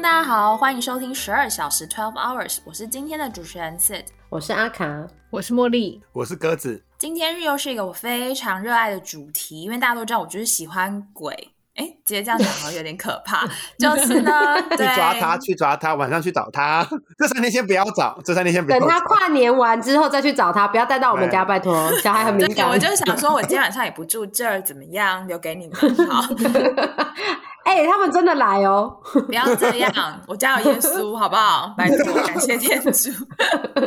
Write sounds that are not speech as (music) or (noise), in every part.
众大家好，欢迎收听十二小时 Twelve Hours，我是今天的主持人 Sid。我是阿卡，我是茉莉，我是鸽子。今天又是一个我非常热爱的主题，因为大家都知道我就是喜欢鬼。哎，直接这样讲好像有点可怕。(laughs) 就是呢，(laughs) 去抓他，去抓他，晚上去找他。(laughs) 这三天先不要找，这三天先不要。等他跨年完之后再去找他，不要带到我们家，拜托，小孩很敏感。我就想说，我今天晚上也不住这儿，怎么样？留给你们好。哎，他们真的来哦！不要这样，我家有耶稣，好不好？(laughs) 拜托，感谢天主。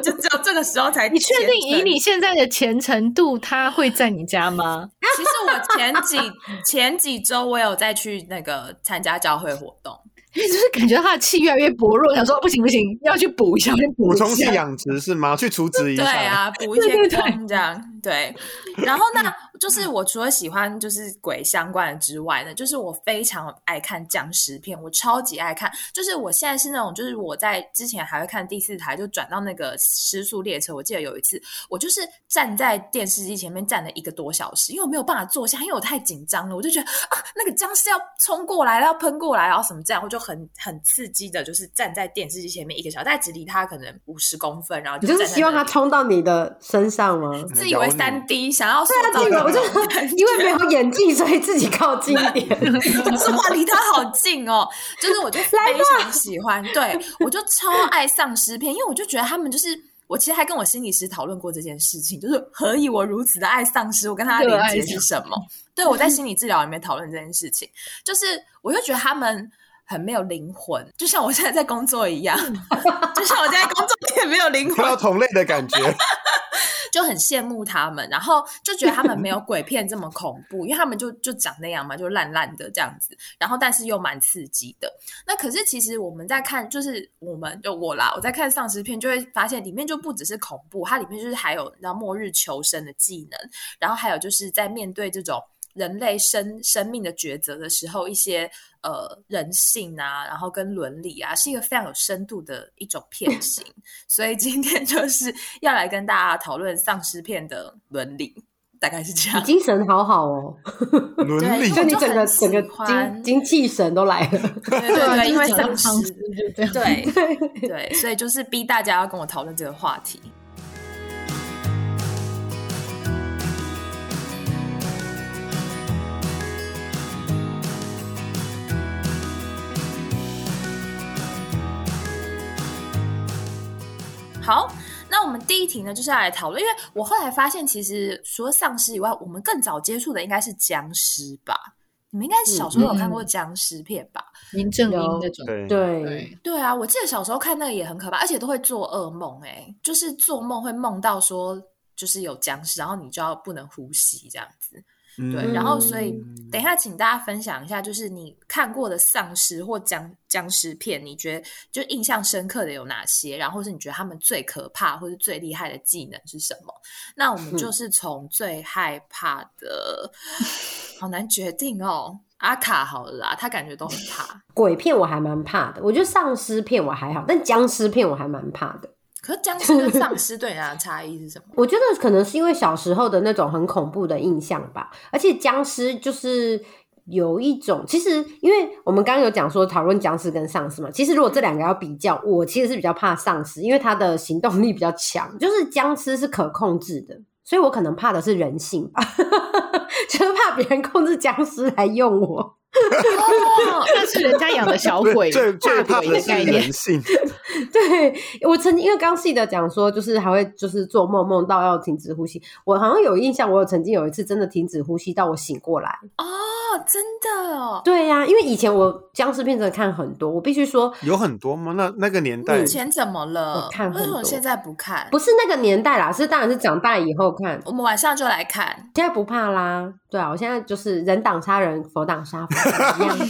就只有这个时候才。(laughs) 你确定以你现在的虔诚度，他会在你家吗？其实我前几 (laughs) 前几周我有再去那个参加教会活动。因为就是感觉他的气越来越薄弱，想说不行不行，要去补一下，去补充气养殖是吗？去除脂一下，对啊，补一些空这样。对，然后那就是我除了喜欢就是鬼相关的之外呢，就是我非常爱看僵尸片，我超级爱看。就是我现在是那种，就是我在之前还会看第四台，就转到那个失速列车。我记得有一次，我就是站在电视机前面站了一个多小时，因为我没有办法坐下，因为我太紧张了。我就觉得啊，那个僵尸要冲过来，要喷过来，然后什么这样，我就很很刺激的，就是站在电视机前面一个小时，但只离他可能五十公分，然后就是希望他冲到你的身上吗？自以为。三 D 想要对啊，这个我就 (laughs) 因为没有演技，所以自己靠近一点。(laughs) 是哇，离他好近哦！就是我就非 (laughs) 常喜欢，对我就超爱丧尸片，因为我就觉得他们就是我其实还跟我心理师讨论过这件事情，就是何以我如此的爱丧尸？我跟他的连接是什么？对我在心理治疗里面讨论这件事情，就是我就觉得他们很没有灵魂，就像我现在在工作一样，就像我现在工作也没有灵魂，看到同类的感觉。就很羡慕他们，然后就觉得他们没有鬼片这么恐怖，因为他们就 (laughs) 就长那样嘛，就烂烂的这样子，然后但是又蛮刺激的。那可是其实我们在看，就是我们就我啦，我在看丧尸片就会发现里面就不只是恐怖，它里面就是还有你知道末日求生的技能，然后还有就是在面对这种。人类生生命的抉择的时候，一些呃人性啊，然后跟伦理啊，是一个非常有深度的一种片 (laughs) 型。所以今天就是要来跟大家讨论丧尸片的伦理，大概是这样。精神好好哦，(laughs) 伦理，就你整个整个精精气神都来了。对对对，(laughs) 因为丧尸，对对，所以就是逼大家要跟我讨论这个话题。好，那我们第一题呢，就是要来讨论，因为我后来发现，其实除了丧尸以外，我们更早接触的应该是僵尸吧？你们应该小时候有看过僵尸片吧？林正英那种，对对啊，我记得小时候看那个也很可怕，而且都会做噩梦，哎，就是做梦会梦到说，就是有僵尸，然后你就要不能呼吸这样子。对，然后所以等一下，请大家分享一下，就是你看过的丧尸或僵僵尸片，你觉得就印象深刻的有哪些？然后是你觉得他们最可怕或是最厉害的技能是什么？那我们就是从最害怕的，好难决定哦。阿卡好了啦，他感觉都很怕鬼片，我还蛮怕的。我觉得丧尸片我还好，但僵尸片我还蛮怕的。可是僵尸跟丧尸对人家的差异是什么？(laughs) 我觉得可能是因为小时候的那种很恐怖的印象吧。而且僵尸就是有一种，其实因为我们刚刚有讲说讨论僵尸跟丧尸嘛，其实如果这两个要比较，我其实是比较怕丧尸，因为它的行动力比较强，就是僵尸是可控制的，所以我可能怕的是人性吧，就是怕别人控制僵尸来用我。哦，那是人家养的小 (laughs) 鬼，最最怕的是人性。(laughs) 对我曾经因为刚细的讲说，就是还会就是做梦梦到要停止呼吸。我好像有印象，我有曾经有一次真的停止呼吸到我醒过来。哦，真的哦。对呀，因为以前我僵尸片真的看很多，我必须说有很多吗？那那个年代以前怎么了？看很多，现在不看。不是那个年代啦，是当然是长大以后看。我们晚上就来看，现在不怕啦。对啊，我现在就是人挡杀人，佛挡杀佛一样。(laughs)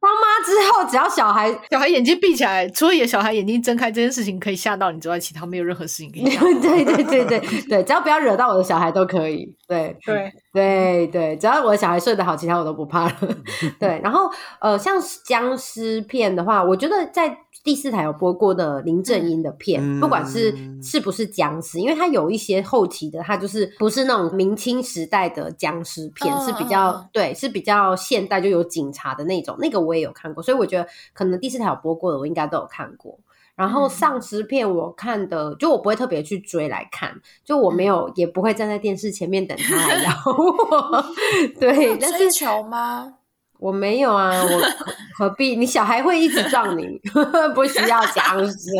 当妈之后，只要小孩小孩眼睛闭起来，除了也小孩眼睛睁开这件事情可以吓到你之外，其他没有任何事情可以 (laughs) 吓。对对对对对，只要不要惹到我的小孩都可以。对对，对对，只要我的小孩睡得好，其他我都不怕了。(laughs) 对，然后呃，像僵尸片的话，我觉得在第四台有播过的林正英的片，嗯不管是是不是僵尸，因为它有一些后期的，它就是不是那种明清时代的僵尸片，嗯是比较、对，是比较现代，就有警察的那种，那个我也有看过，所以我觉得可能第四台有播过的，我应该都有看过。然后嗯丧尸片我看的，就我不会特别去追来看，就我没有，也不会站在电视前面等他来 (laughs) 咬我。(laughs) 对，但追是求吗？我没有啊，我 (laughs) 何何必？你小孩会一直撞你，(laughs) 不需要僵尸。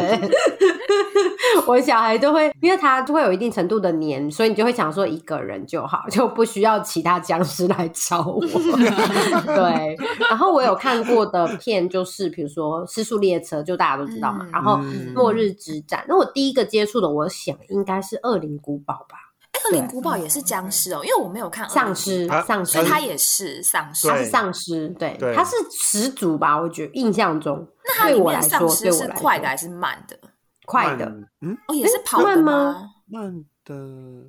(laughs) 我小孩都会，因为他就会有一定程度的黏，所以你就会想说一个人就好，就不需要其他僵尸来找我。对，然后我有看过的片就是，比如说《失速列车》，就大家都知道嘛。嗯然后嗯《末日之战》，那我第一个接触的，我想应该是《恶灵古堡》吧，恶灵古堡也是僵尸哦，因为我没有看丧尸，丧尸所以，它也是丧尸。对它是丧尸，对，对它是始祖吧？我觉得印象中，那它里面丧尸是快的还是慢的？快的，嗯，哦，也是跑的慢吗吗？慢的。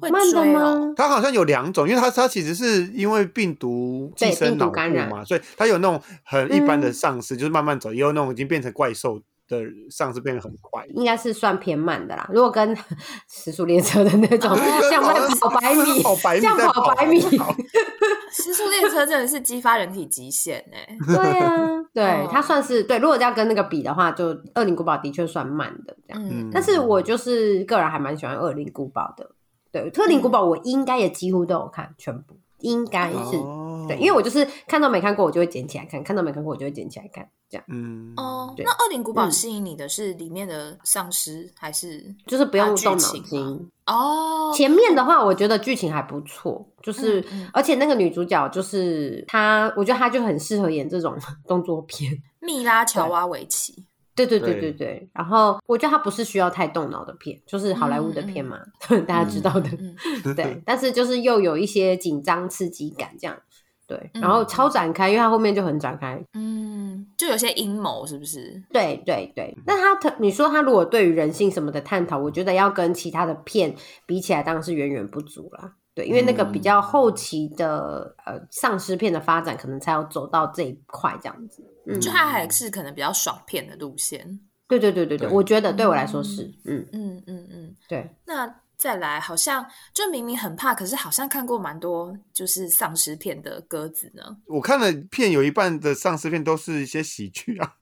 会慢的。吗？它好像有两种，因为它它其实是因为病毒寄对病毒生脑部感染嘛，所以它有那种很一般的嗯丧尸，就是慢慢走，也有那种已经变成怪兽的上是，变得很快。应该是算偏慢的啦。如果跟 (laughs) 时速列车的那种，像在跑百米，(laughs) 跑百米像在跑百米，(laughs) 时速列车真的是激发人体极限哎。对啊，对哦，它算是对。如果要跟那个比的话，就《恶灵古堡》的确算慢的这样。嗯，但是我就是个人还蛮喜欢《恶灵古堡》的。对，《特灵古堡》我应该也几乎都有看全部，应该是。哦对，因为我就是看到没看过，我就会捡起来看；看到没看过，我就会捡起来看。这样嗯哦，对那恶灵古堡嗯吸引你的是里面的丧尸还是就是不用动脑筋。哦？前面的话，我觉得剧情还不错，就是、嗯嗯而且那个女主角就是她，我觉得她就很适合演这种 (laughs) 动作片。蜜拉乔瓦维奇，对对对对对对，然后我觉得它不是需要太动脑的片，就是好莱坞的片嘛，(laughs) 大家知道的。嗯，对，但是就是又有一些紧张刺激感这样。对，嗯然后超展开，因为它后面就很展开。嗯，就有些阴谋是不是？对对对，那他特你说他如果对于人性什么的探讨，我觉得要跟其他的片比起来，当然是远远不足啦。对，因为那个比较后期的、呃丧尸片的发展，可能才要走到这一块这样子。嗯，就它还是可能比较爽片的路线。对对对对对，对我觉得对我来说是，嗯，嗯嗯嗯，对，那再来，好像就明明很怕，可是好像看过蛮多就是丧尸片的鸽子呢。我看了片有一半的丧尸片都是一些喜剧啊，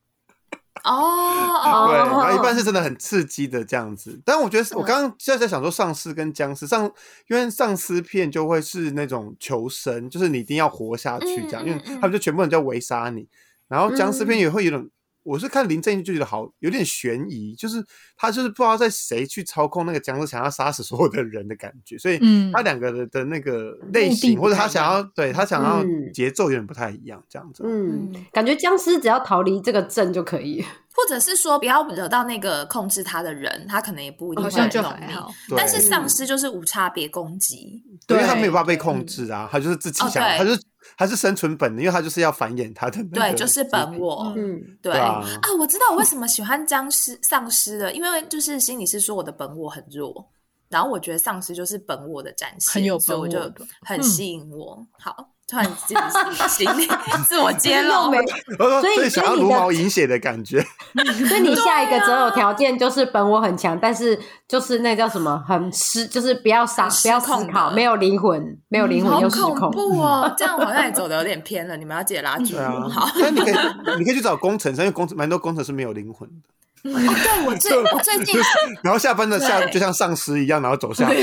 哦哦对，哦，然后一半是真的很刺激的这样子。但我觉得我嗯刚刚就在想说丧尸跟僵尸丧，因为丧尸片就会是那种求生，就是你一定要活下去这样，因为嗯他们就全部人在围杀你。然后僵尸片也会有点，我是看林正英就觉得好有点悬疑，就是他就是不知道在谁去操控那个僵尸，想要杀死所有的人的感觉，所以嗯他两个的的那个类型或者他想要对他想要嗯节奏有点不太一样，这样子。嗯嗯，感觉僵尸只要逃离这个镇就可以。(laughs) 或者是说不要惹到那个控制他的人，他可能也不一定会好像就弄你。还好。但是丧尸就是无差别攻击，对，因为他没有办法被控制啊，他就是自己哦想，他就是他是生存本能，因为他就是要繁衍他的那对，就是本我。嗯，对对啊我知道我为什么喜欢僵尸丧尸了，因为就是心理师说我的本我很弱，然后我觉得丧尸就是本我的展现，很有所以我就很吸引我。好，突然自己心里自我揭露，(laughs) 没所以想要茹毛饮血的感觉，(laughs) 所以你下一个择啊偶条件就是本我很强，但是就是那叫什么很失，就是不要傻不要思考，没有灵魂，没有灵魂又失控。怖哦！(laughs) 这样好像也走的有点偏了，你们要记得拉住对啊我。好，，但你可以你可以去找工程师，因为工程蛮多工程师没有灵魂的，哦，对我最我最近然后下班的下就像丧尸一样，然后走下来。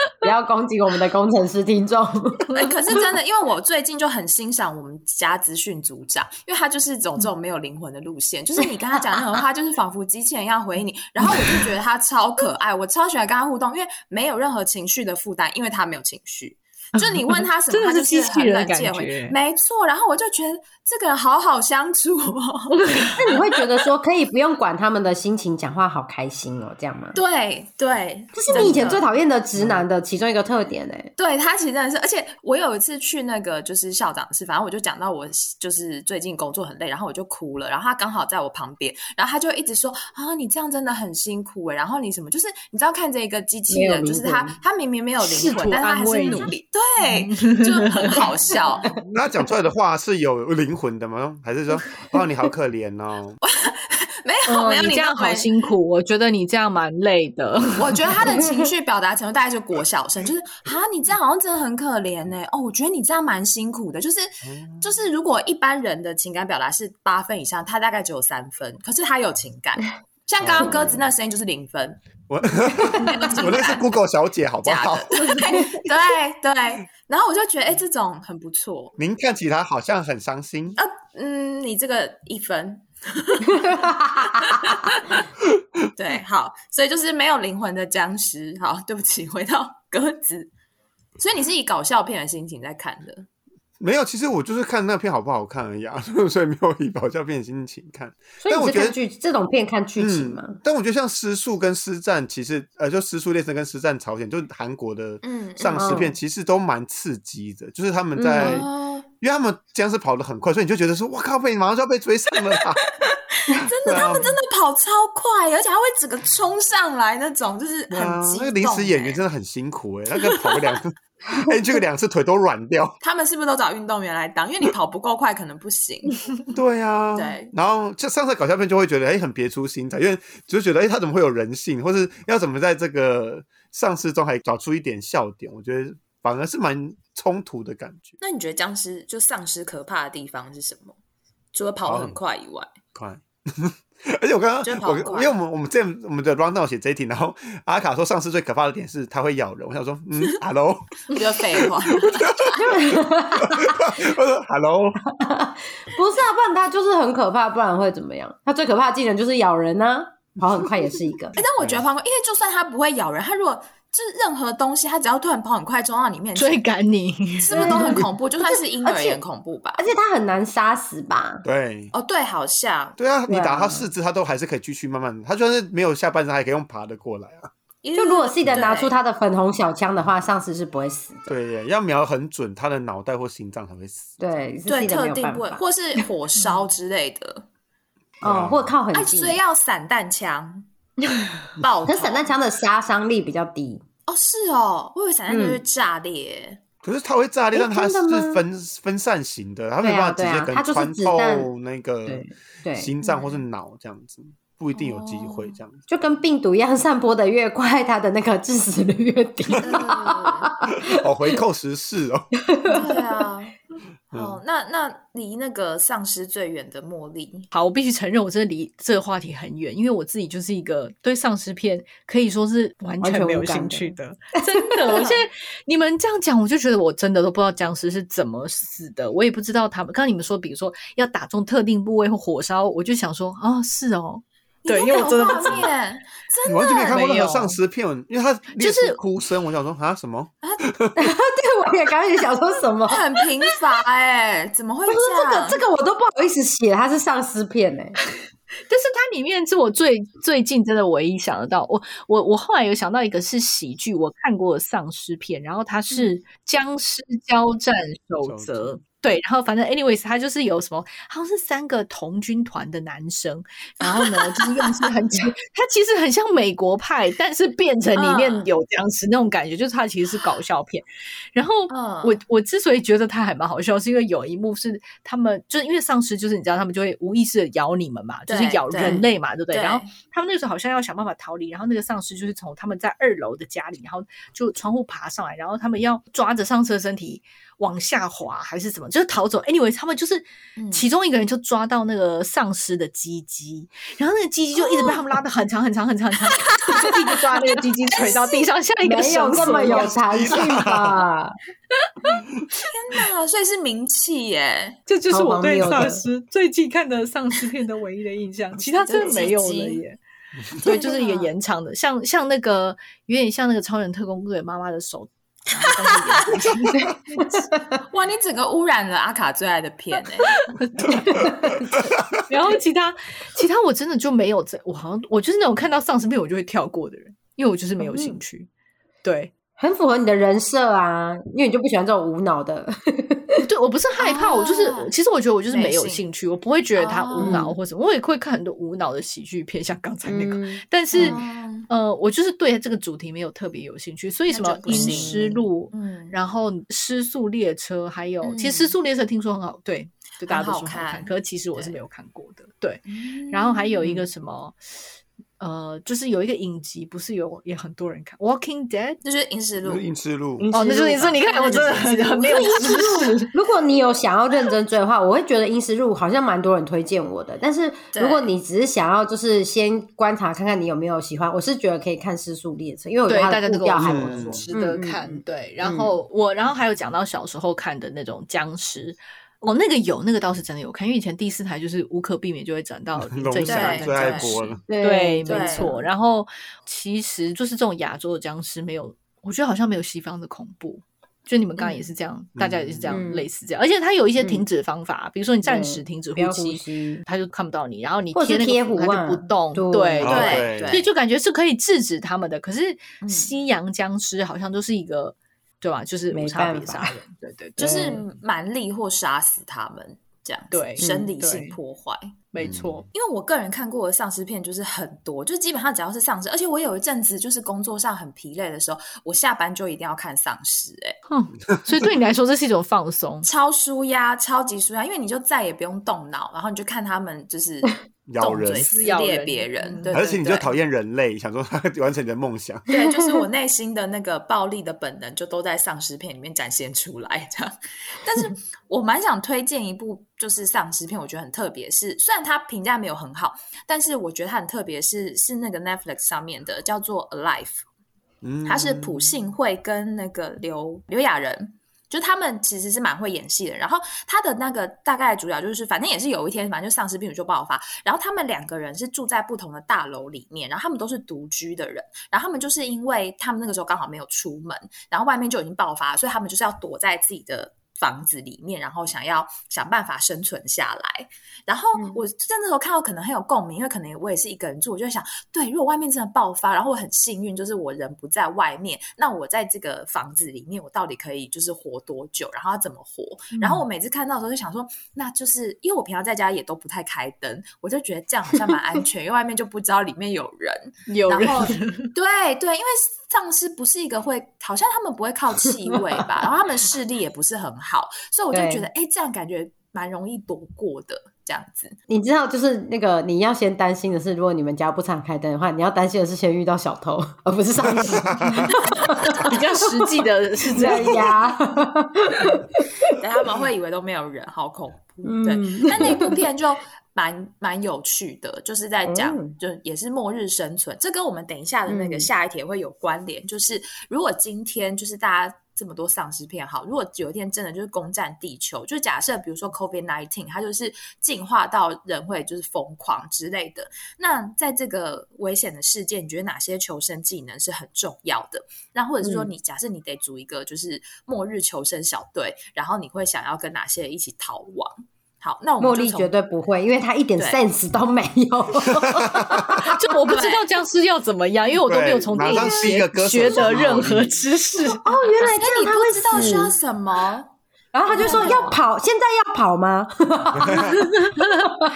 (laughs) 不要攻击我们的工程师听众。(laughs) 哎、可是真的，因为我最近就很欣赏我们家资讯组长，因为他就是走这种没有灵魂的路线，(laughs) 就是你跟他讲那种话，就是仿佛机器人一样回应你。然后我就觉得他超可爱，我超喜欢跟他互动，因为没有任何情绪的负担，因为他没有情绪。(laughs) 就你问他什么，他就是很机器人的冷静回感觉没错，然后我就觉得这个人好好相处哦。(laughs) 那你会觉得说可以不用管他们的心情，讲话好开心哦，这样吗？对对，这是你以前最讨厌的直男的其中一个特点哎。对他其实真的是，而且我有一次去那个就是校长室，反正我就讲到我就是最近工作很累，然后我就哭了，然后他刚好在我旁边，然后他就一直说啊，你这样真的很辛苦哎，然后你什么就是你知道看着一个机器人，就是他他明明没有灵魂，但是他还是努力，对，就很好笑。(laughs) 那他讲出来的话是有灵魂的吗？还是说，(laughs) 哦，你好可怜哦？没 (laughs) 有没有，嗯，你这样好辛苦，我觉得你这样蛮累的。我觉得他的情绪表达程度大概就国小生，就是啊，你这样好像真的很可怜呢、哦，我觉得你这样蛮辛苦的。就是就是，如果一般人的情感表达是八分以上，他大概只有三分，可是他有情感。像刚刚鸽子那声音就是零分，我 (laughs) 我那是 Google 小姐，好不好？，(laughs) 对对对。然后我就觉得，哎、这种很不错。您看起来好像很伤心啊。嗯，你这个一分。(laughs) 对，好，所以就是没有灵魂的僵尸。好，对不起，回到鸽子。所以你是以搞笑片的心情在看的，没有，其实我就是看那片好不好看而已啊，(laughs) 所以没有以搞笑片的心情看。所以但我觉得剧这种片看剧情嘛？嗯，但我觉得像《失速》跟《失战》，其实呃，就《失速列车》跟《失战朝鲜》，就是韩国的嗯丧尸片，嗯其实都蛮刺激的。就是他们在，哦，因为他们僵尸跑得很快，所以你就觉得说，哇靠，被马上就要被追上了啦！(laughs) 真的，他们真的跑超快，而且还会整个冲上来那种，就是很那个临时演员欸真的很辛苦哎、那个跑个两次，(laughs) 哎，这个两次腿都软掉。(laughs) 他们是不是都找运动员来当？因为你跑不够快，可能不行。(laughs) 对啊，对然后就上次搞笑片就会觉得哎很别出心裁，因为就觉得哎他怎么会有人性，或是要怎么在这个丧尸中还找出一点笑点？我觉得反而是蛮冲突的感觉。那你觉得僵尸就丧尸可怕的地方是什么？除了跑得很快以外，快。(laughs) 而且我刚刚我因为我们我们这我们的 round down 写这一题，然后阿卡说上次最可怕的点是它会咬人，我想说嗯，hello，就废话。(laughs) 我说 hello，不是啊，不然它就是很可怕，不然会怎么样？它最可怕的技能就是咬人啊，跑很快也是一个。哎、但我觉得跑很快，因为就算它不会咬人，它如果就是任何东西，它只要突然跑很快冲到你面前，追赶你，是不是都很恐怖？就算是婴儿也很恐怖吧而？且它很难杀死吧？对。哦，对，好像对啊，你打它四肢，它都还是可以继续慢慢，它就算是没有下半身，他也可以用爬的过来啊。就如果 C 的拿出对他的粉红小枪的话，丧尸是不会死的。对耶，要瞄很准，他的脑袋或心脏才会死。对，对特定部位。或是火烧之类的，(laughs) 哦，或靠很哎，近所。以要散弹枪 (laughs) 可是散弹枪的杀伤力比较低。哦，是哦，我以为散弹枪会炸裂。可是它会炸裂，但它是分分散型的，它没办法直接跟穿透那个心脏或是脑这样子，不一定有机会哦这样子。就跟病毒一样，散播的越快，它的那个致死率越低。哦，回扣十四哦，(laughs) 对啊。嗯哦，那那离那个丧尸最远的茉莉，好，我必须承认，我真的离这个话题很远，因为我自己就是一个对丧尸片可以说是完完全没有兴趣的，真的。我现在 (laughs) 你们这样讲，我就觉得我真的都不知道僵尸是怎么死的，我也不知道他们。刚刚你们说，比如说要打中特定部位或火烧，我就想说，哦，是哦，对，因为我真的不知道。(laughs) 面你完全没有看过任何没有丧尸片，因为他就是哭声，我想说啊什么？对，(laughs) 我也刚开始想说什么。(laughs) 很贫乏哎，怎么会不是这样？这个，这个我都不好意思写，它是丧尸片哎、但是它里面是我最最近真的唯一想得到，我我我后来有想到一个是喜剧，我看过的丧尸片，然后它是《僵尸交战守则》。对，然后反正 anyways，他就是有什么，好像是三个童军团的男生，然后呢，就是用是很，(laughs) 他其实很像美国派，但是变成里面嗯有僵尸那种感觉，就是他其实是搞笑片。然后嗯我我之所以觉得他还蛮好笑，是因为有一幕是他们就是因为丧尸，就是你知道他们就会无意识的咬你们嘛，就是咬人类嘛，对不对？对然后他们那个时候好像要想办法逃离，然后那个丧尸就是从他们在二楼的家里，然后就窗户爬上来，然后他们要抓着丧尸的身体往下滑还是怎么，就是逃走。Anyway，他们就是嗯其中一个人就抓到那个丧尸的鸡鸡，然后那个鸡鸡就一直被他们拉的很长很长很长很长，(laughs) 就一直抓那个鸡鸡 (laughs) 垂到地上，像一个没有绳这么有索一样弹性 (laughs) 吧？天哪，所以是名气耶！这就是我对丧尸最近看的丧尸片的唯一的印象，其他真的没有了耶。对，就是一个延长的，像像那个有点像那个超人特工队妈妈的手，(laughs) 哇，你整个污染了阿卡最爱的片哎、(laughs) 然后其他其他我真的就没有在，我好像我就是那种看到丧尸片我就会跳过的人，因为我就是没有兴趣。对，很符合你的人设啊，因为你就不喜欢这种无脑的。(laughs) 对我不是害怕，我就是啊其实我觉得我就是没有兴兴趣，我不会觉得它无脑哦。或什么，我也会看很多无脑的喜剧片，像刚才那个。嗯但是、嗯呃，我就是对这个主题没有特别有兴趣，所以什么阴就不行。尸路，嗯然后失速列车，还有、其实嗯失速列车听说很好，对，就大家都很好说好看，看可是其实我是没有看过的，对。然后还有一个嗯什么，呃，就是有一个影集，不是有也很多人看《Walking Dead》。就是《阴尸路就》是硬吃路，哦，那就是你说，你看我真的很很没有知识。(laughs) 如果你有想要认真追的话，我会觉得《阴尸路》好像蛮多人推荐我的。但是如果你只是想要就是先观察看看你有没有喜欢，我是觉得可以看《失速列车》，因为我觉对，得它的步调大家都跟我说还不错，值得嗯看。嗯对，然后我，然后还有讲到小时候看的那种僵尸。哦，那个有，那个倒是真的有看，因为以前第四台就是无可避免就会转到 (laughs) 林龙正祥对跟最爱僵尸播了。对对，对没错。然后其实就是这种亚洲的僵尸没有，我觉得好像没有西方的恐怖。就你们刚刚也是这样，大家也是这样、嗯类似这样，而且它有一些嗯停止方法，比如说你暂时停止呼吸，吸，它就看不到你，然后你或者贴那个贴符它就不动，对对哦对对所以就感觉是可以制止他们的。可是嗯西洋僵尸好像都是一个，对吧？就是没无差别杀人，对对对，就是对蛮力或杀死他们这样子，对生理嗯性破坏。没错。因为我个人看过的丧尸片就是很多，就基本上只要是丧尸，而且我有一阵子就是工作上很疲累的时候，我下班就一定要看丧尸、欸，嗯，所以对你来说这是一种放松。(laughs) 超舒压，超级舒压，因为你就再也不用动脑，然后你就看他们就是 (laughs) 咬人撕裂别人，嗯对，而且你就讨厌。厌人类，想说 (laughs) 完成你的梦想。对，就是我内心的那个暴力的本能，就都在丧尸片里面展现出来。这样，但是我蛮想推荐一部就是丧尸片，我觉得很特别，是虽然它评价没有很好，但是我觉得它很特别，是是那个 Netflix 上面的，叫做《Alive》，嗯，它是朴信惠跟那个刘刘亚仁。就他们其实是蛮会演戏的，然后他的那个大概主角就是，反正也是有一天，反正就丧尸病毒就爆发，然后他们两个人是住在不同的大楼里面，然后他们都是独居的人，然后他们就是因为他们那个时候刚好没有出门，然后外面就已经爆发，所以他们就是要躲在自己的房子里面，然后想要想办法生存下来。然后我在那时候看到可能很有共鸣，因为可能我也是一个人住，我就会想，对，如果外面真的爆发，然后我很幸运，就是我人不在外面，那我在这个房子里面，我到底可以就是活多久？然后要怎么活？然后我每次看到的时候就想说，那就是因为我平常在家也都不太开灯，我就觉得这样好像蛮安全，因为外面就不知道里面有人。(laughs) 有人然后 (laughs) 对对，因为丧尸不是一个会，好像他们不会靠气味吧，(laughs) 然后他们视力也不是很好，所以我就觉得，哎，这样感觉蛮容易躲过的，这样子。你知道，就是那个你要先担心的是，如果你们家不常开灯的话，你要担心的是先遇到小偷，而不是丧尸。比较实际的是这样。对呀，(laughs) 对，他们会以为都没有人，好恐怖。嗯对，(laughs) 但那部片就蛮蛮有趣的，就是在讲，嗯就也是末日生存。这跟我们等一下的那个嗯下一帖会有关联。就是如果今天就是大家。这么多丧尸片，好，如果有一天真的就是攻占地球，就假设比如说 COVID nineteen，它就是进化到人会就是疯狂之类的。那在这个危险的世界，你觉得哪些求生技能是很重要的？那或者是说，嗯你假设你得组一个就是末日求生小队，然后你会想要跟哪些人一起逃亡？好，那我们茉莉绝对不会，因为她一点 sense 都没有。(laughs) 就我不知道僵尸要怎么样，因为我都没有从电影学得任何知识。哦，原来这样她会知道需要。什么？然后他就说要跑，现在要跑吗？(laughs)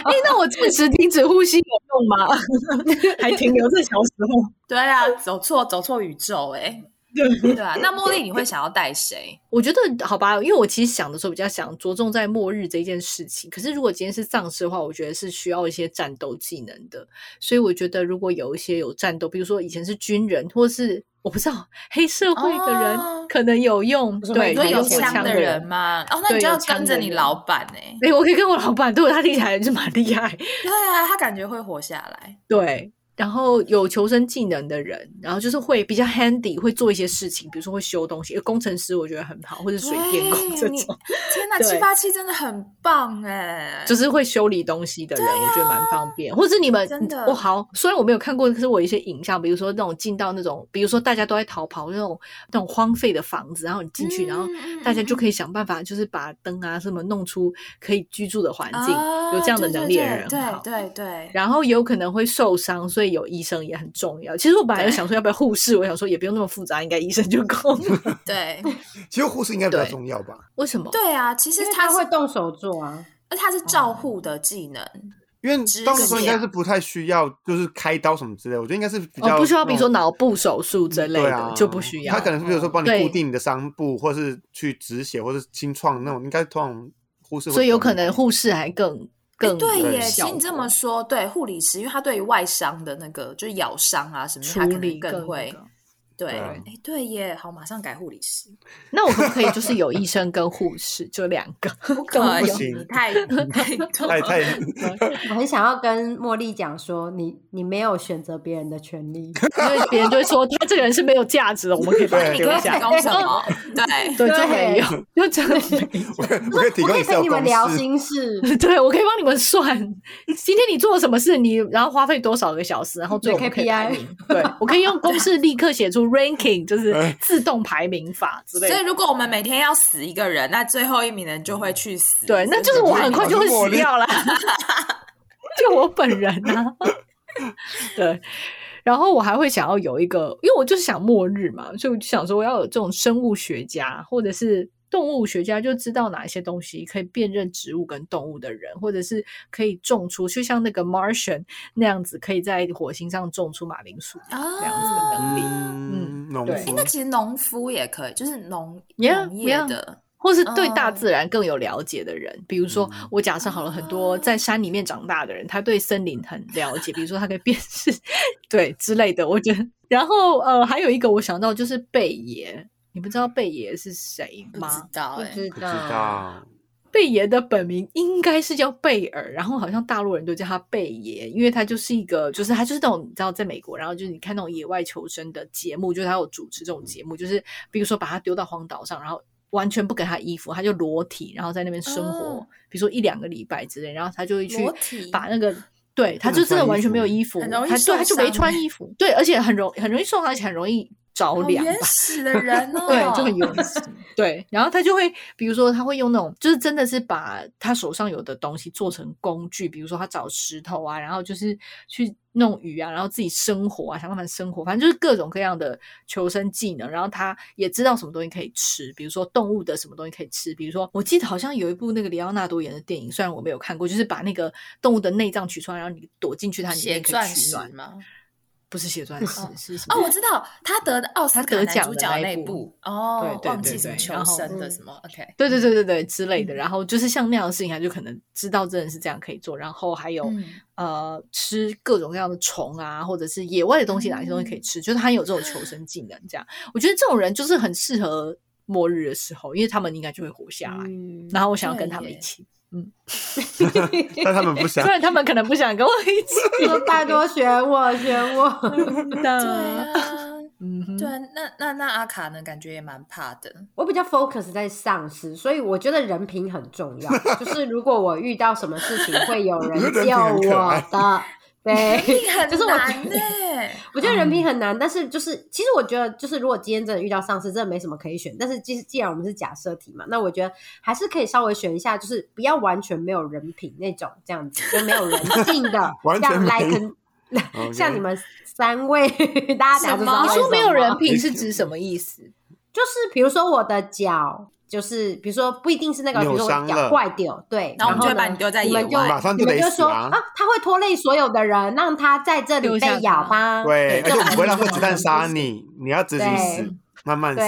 哎，那我暂时停止呼吸有用吗？(laughs) 还停留在小时候。对啊，走错走错宇宙哎、(laughs) 对啊，那茉莉你会想要带谁？(laughs) 我觉得好吧，因为我其实想的时候比较想着重在末日这件事情。可是如果今天是丧尸的话，我觉得是需要一些战斗技能的。所以我觉得如果有一些有战斗，比如说以前是军人，或是我不知道黑社会的人、哦可能有用，是对，有枪的人人吗？哦，那你就要跟着你老板哎、哎、我可以跟我老板，对他听起来就蛮厉害。对啊，他感觉会活下来。对然后有求生技能的人，然后就是会比较 handy，会做一些事情，比如说会修东西。工程师我觉得很好，或者水电工这种，天哪，七八七真的很棒哎！就是会修理东西的人，我觉得蛮方便。或者你们真的我好，虽然我没有看过，可是我有一些影像，比如说那种进到那种，比如说大家都在逃跑那种那种荒废的房子，然后你进去，然后嗯大家就可以想办法，就是把灯啊什么弄出可以居住的环境，啊有这样的能力的人。对对对，然后有可能会受伤，所以有医生也很重要。其实我本来就想说要不要护士，我想说也不用那么复杂，应该医生就够了。(laughs) 对 (laughs) 其实护士应该比较重要吧，为什么？对啊，其实他会动手做啊。那他是照护的技能，因为指到时候应该是不太需要，就是开刀什么之类。我觉得应该是比哦，较不需要，比如说脑部手术之类的、就不需要。他可能是比如说帮你固定你的伤部，或是去止血，或是清创那种，应该通常护士所以有可能护士还更哎更有对耶，其实你这么说，对护理师，因为他对于外伤的那个就是咬伤啊什么他可理更能更会那个对，对哎对耶，好，马上改护理师，那我可不可以就是有医生跟护士，就两个？(laughs) 不可以，不行你太太 (laughs) 太太我很想要跟茉莉讲说，你你没有选择别人的权利。(laughs) 因为别人就会说他这个人是没有价值的，我们可以把他丢下？对，对，就对没有，就真的没有。我我可以提我可以陪你们聊，心事，对，我可以帮你们算，今天你做了什么事，你然后花费多少个小时，然后最后可以 KPI。对，我可以用公式立刻写出 ranking，就是自动排名法之类的。所以如果我们每天要死一个人，那最后一名人就会去死。对，那就是我很快就会死掉了，(laughs) (laughs) 就我本人啊。对，然后我还会想要有一个，因为我就是想末日嘛，所以我就想说我要有这种生物学家或者是动物学家，就知道哪一些东西可以辨认植物跟动物的人，或者是可以种出，就像那个 Martian 那样子，可以在火星上种出马铃薯啊这样子的能力。嗯，农对夫那其实农夫也可以，就是农 Yeah, 农业 yeah. 的。或是对大哦自然更有了解的人，比如说嗯我假设好了，很多在山里面长大的人，他对森林很了解，比如说他可以辨识，(laughs) 对之类的。我觉得，然后呃，还有一个我想到就是贝爷，你不知道贝爷是谁不知吗？道哎、不知道，贝爷的本名应该是叫贝尔，然后好像大陆人都叫他贝爷，因为他就是一个，就是他就是那种你知道，在美国，然后就是你看那种野外求生的节目，就是他有主持这种节目，就是比如说把他丢到荒岛上，然后完全不给他衣服，他就裸体，然后在那边生活，哦比如说一两个礼拜之类，然后他就会去把那个。对，他就真的完全没有衣服，很容易他对他就没穿衣服，对，而且很容很容易受伤，而且很容易着好凉吧。原始的人哦，(laughs) 对，就很原始。对，然后他就会，比如说他会用那种，就是真的是把他手上有的东西做成工具，比如说他找石头啊，然后就是去弄鱼啊，然后自己生活啊，想办法生活，反正就是各种各样的求生技能。然后他也知道什么东西可以吃，比如说动物的什么东西可以吃，比如说我记得好像有一部那个里奥纳多演的电影，虽然我没有看过，就是把那个动物的内脏取出来，然后你躲进去它里面可以钻取暖。石吗？不是写钻石，哦是什么？哦，我知道他得的奥斯他卡男得奖的主角那部部哦，对对忘记什么求生的什么，OK，对对对对对之类的，嗯然后就是像那样的事情，他就可能知道真的是这样可以做，然后还有、嗯呃吃各种各样的虫啊，或者是野外的东西，哪些东西可以吃，就是他有这种求生技能。这样，我觉得这种人就是很适合末日的时候，因为他们应该就会活下来。嗯，然后我想要跟他们一起，(laughs) 但他们不想虽。然他们可能不想跟我一起，说拜托选我，选我。(laughs) 对的，啊，嗯哼，对，那那那阿卡呢？感觉也蛮怕的，我比较 focus 在丧尸，所以我觉得人品很重要。就是如果我遇到什么事情，会有人 (laughs) 救我的。对，很就是我难觉得呢。(laughs) 我觉得人品很难，但是就是其实我觉得就是如果今天真的遇到上司，真的没什么可以选。但是既既然我们是假设题嘛，那我觉得还是可以稍微选一下，就是不要完全没有人品那种，这样子就没有人性的 (laughs) 完全 (laughs) 像你们三位，大家讲什么你知道为说没有人品是指什么意思？就是比如说我的脚，就是比如说不一定是那个，比扭如说我脚坏掉，对，然后我们就把你丢在你们就野外马上就你们就说得死啊啊，他会拖累所有的人，让他在这里被咬他吧。对，而且我们不会让子弹杀你，你要自己死，慢慢死。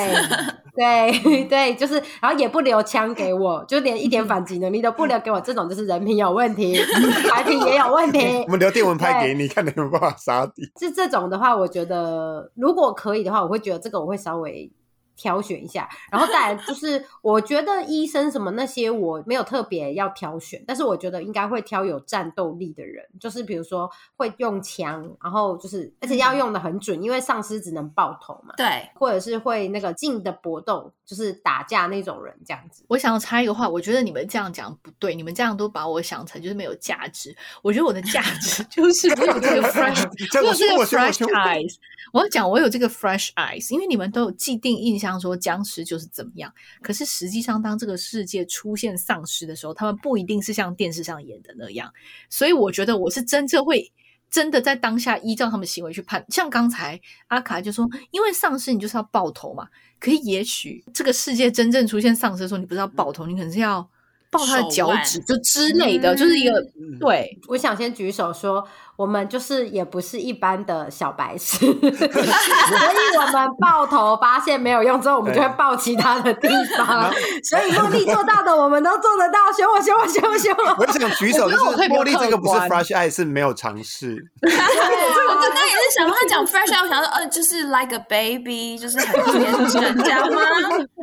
对对 (laughs) 对，就是，然后也不留枪给我，就连一点反击能力都不留给我，这种就是人品有问题，(laughs) 牌品也有问题我。们留电蚊拍给你，看你有没有办法杀敌。是这种的话，我觉得如果可以的话，我会觉得这个我会稍微挑选一下。然后再来就 (laughs) 是，我觉得医生什么那些我没有特别要挑选，但是我觉得应该会挑有战斗力的人，就是比如说会用枪，然后就是而且要用的很准，因为丧尸只能爆头嘛。对，或者是会那个近的搏斗，就是打架那种人这样子。我想要插一个话，我觉得你们这样讲不对，你们这样都把我想成就是没有价值。我觉得我的价值 (laughs) 就是我有这个 fresh，(laughs) 这我我有这个 fresh eyes。我要讲我有这个 fresh eyes，因为你们都有既定印象说僵尸就是怎么样，可是实际上当这个世界出现丧尸的时候，他们不一定是像电视上演的那样。所以我觉得我是真正会。真的在当下依照他们行为去判，像刚才阿卡就说，因为丧尸你就是要爆头嘛，可以也许这个世界真正出现丧尸的时候，你不是要爆头，你可能是要爆他的脚趾，就之类的，就是一个嗯对。我想先举手说，我们就是也不是一般的小白痴，(laughs) 所以我们爆头发现没有用之后，我们就会爆其他的地方。所以茉莉做到的，我们都做得到。选我，选我，选我，选我。我想举手，就是茉莉这个不是 fresh eye 是没有尝试，(laughs) 我刚刚也是想他讲 (laughs) fresh eye，我想说，呃，就是 like a baby，就是很天真，这样吗？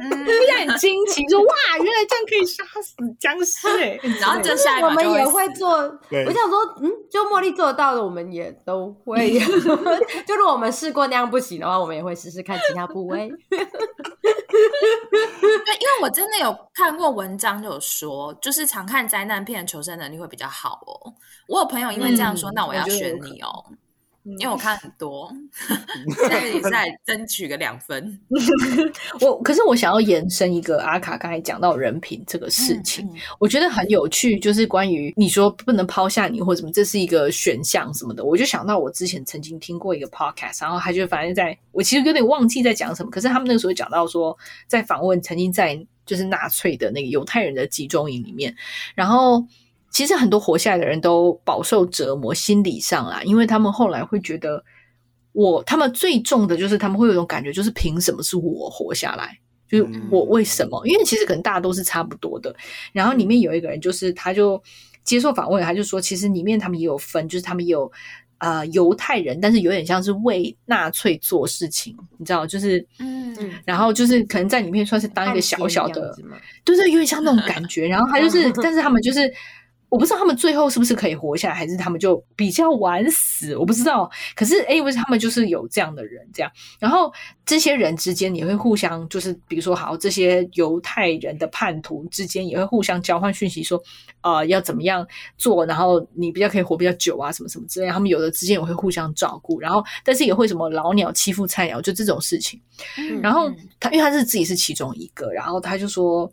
嗯，很惊奇，说哇，原来这样可以杀死僵尸哎、然后就下一我们也会会做。我想说，嗯，就茉莉做得到的，我们也都会。(laughs) 就如果我们试过那样不行的话，我们也会试试看其他部位。对，因为我真的有看过文章，就有说，就是常看灾难片的求生能力会比较好哦。我有朋友因为这样说，嗯那我要选你哦，因为我看很多，(laughs) 现在也是在争取个两分 (laughs) 我可是我想要延伸一个阿卡刚才讲到人品这个事情，嗯嗯我觉得很有趣，就是关于你说不能抛下你或什么，这是一个选项什么的，我就想到我之前曾经听过一个 podcast，然后他就反正在我其实有点忘记在讲什么，可是他们那个时候讲到说，在访问曾经在就是纳粹的那个犹太人的集中营里面，然后。其实很多活下来的人都饱受折磨，心理上啦，因为他们后来会觉得我，他们最重的就是他们会有一种感觉，就是凭什么是我活下来？就是嗯我为什么？因为其实可能大家都是差不多的。然后里面有一个人，就是他就接受访问，他就说，其实里面他们也有分，就是他们也有呃犹太人，但是有点像是为纳粹做事情，你知道，就是嗯然后就是可能在里面算是当一个小小的汉奸这样子吗，对对，有点像那种感觉。然后他就是，(laughs) 但是他们就是，我不知道他们最后是不是可以活下来，还是他们就比较晚死，我不知道。可是 a 为他们就是有这样的人，这样。然后这些人之间也会互相，就是比如说，好，这些犹太人的叛徒之间也会互相交换讯息，说，呃，要怎么样做，然后你比较可以活比较久啊，什么什么之类。他们有的之间也会互相照顾，然后但是也会什么老鸟欺负菜鸟，就这种事情。嗯然后嗯他因为他是自己是其中一个，然后他就说，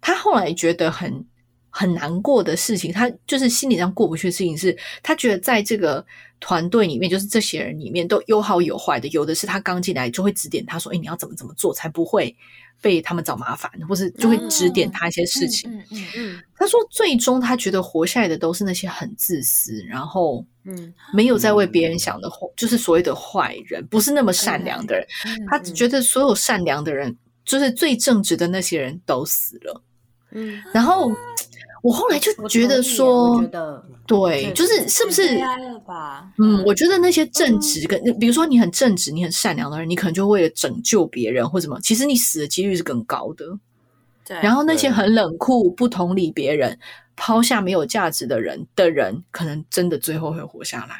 他后来觉得很很难过的事情，他就是心理上过不去的事情是，他觉得在这个团队里面，就是这些人里面都有好有坏的，有的是他刚进来就会指点他说，哎，你要怎么怎么做才不会被他们找麻烦，或是就会指点他一些事情。嗯嗯嗯他说，最终他觉得活下来的都是那些很自私，然后嗯没有在为别人想的，就是所谓的坏人，不是那么善良的人。嗯他只觉得所有善良的人，就是最正直的那些人都死了。嗯，然后我后来就我觉得说觉，得对，就是是不是？嗯，我觉得那些正直跟，比如说你很正直、你很善良的人，你可能就为了拯救别人或什么，其实你死的几率是更高的。对，然后那些很冷酷、不同理别人、抛下没有价值的人的人，可能真的最后会活下来，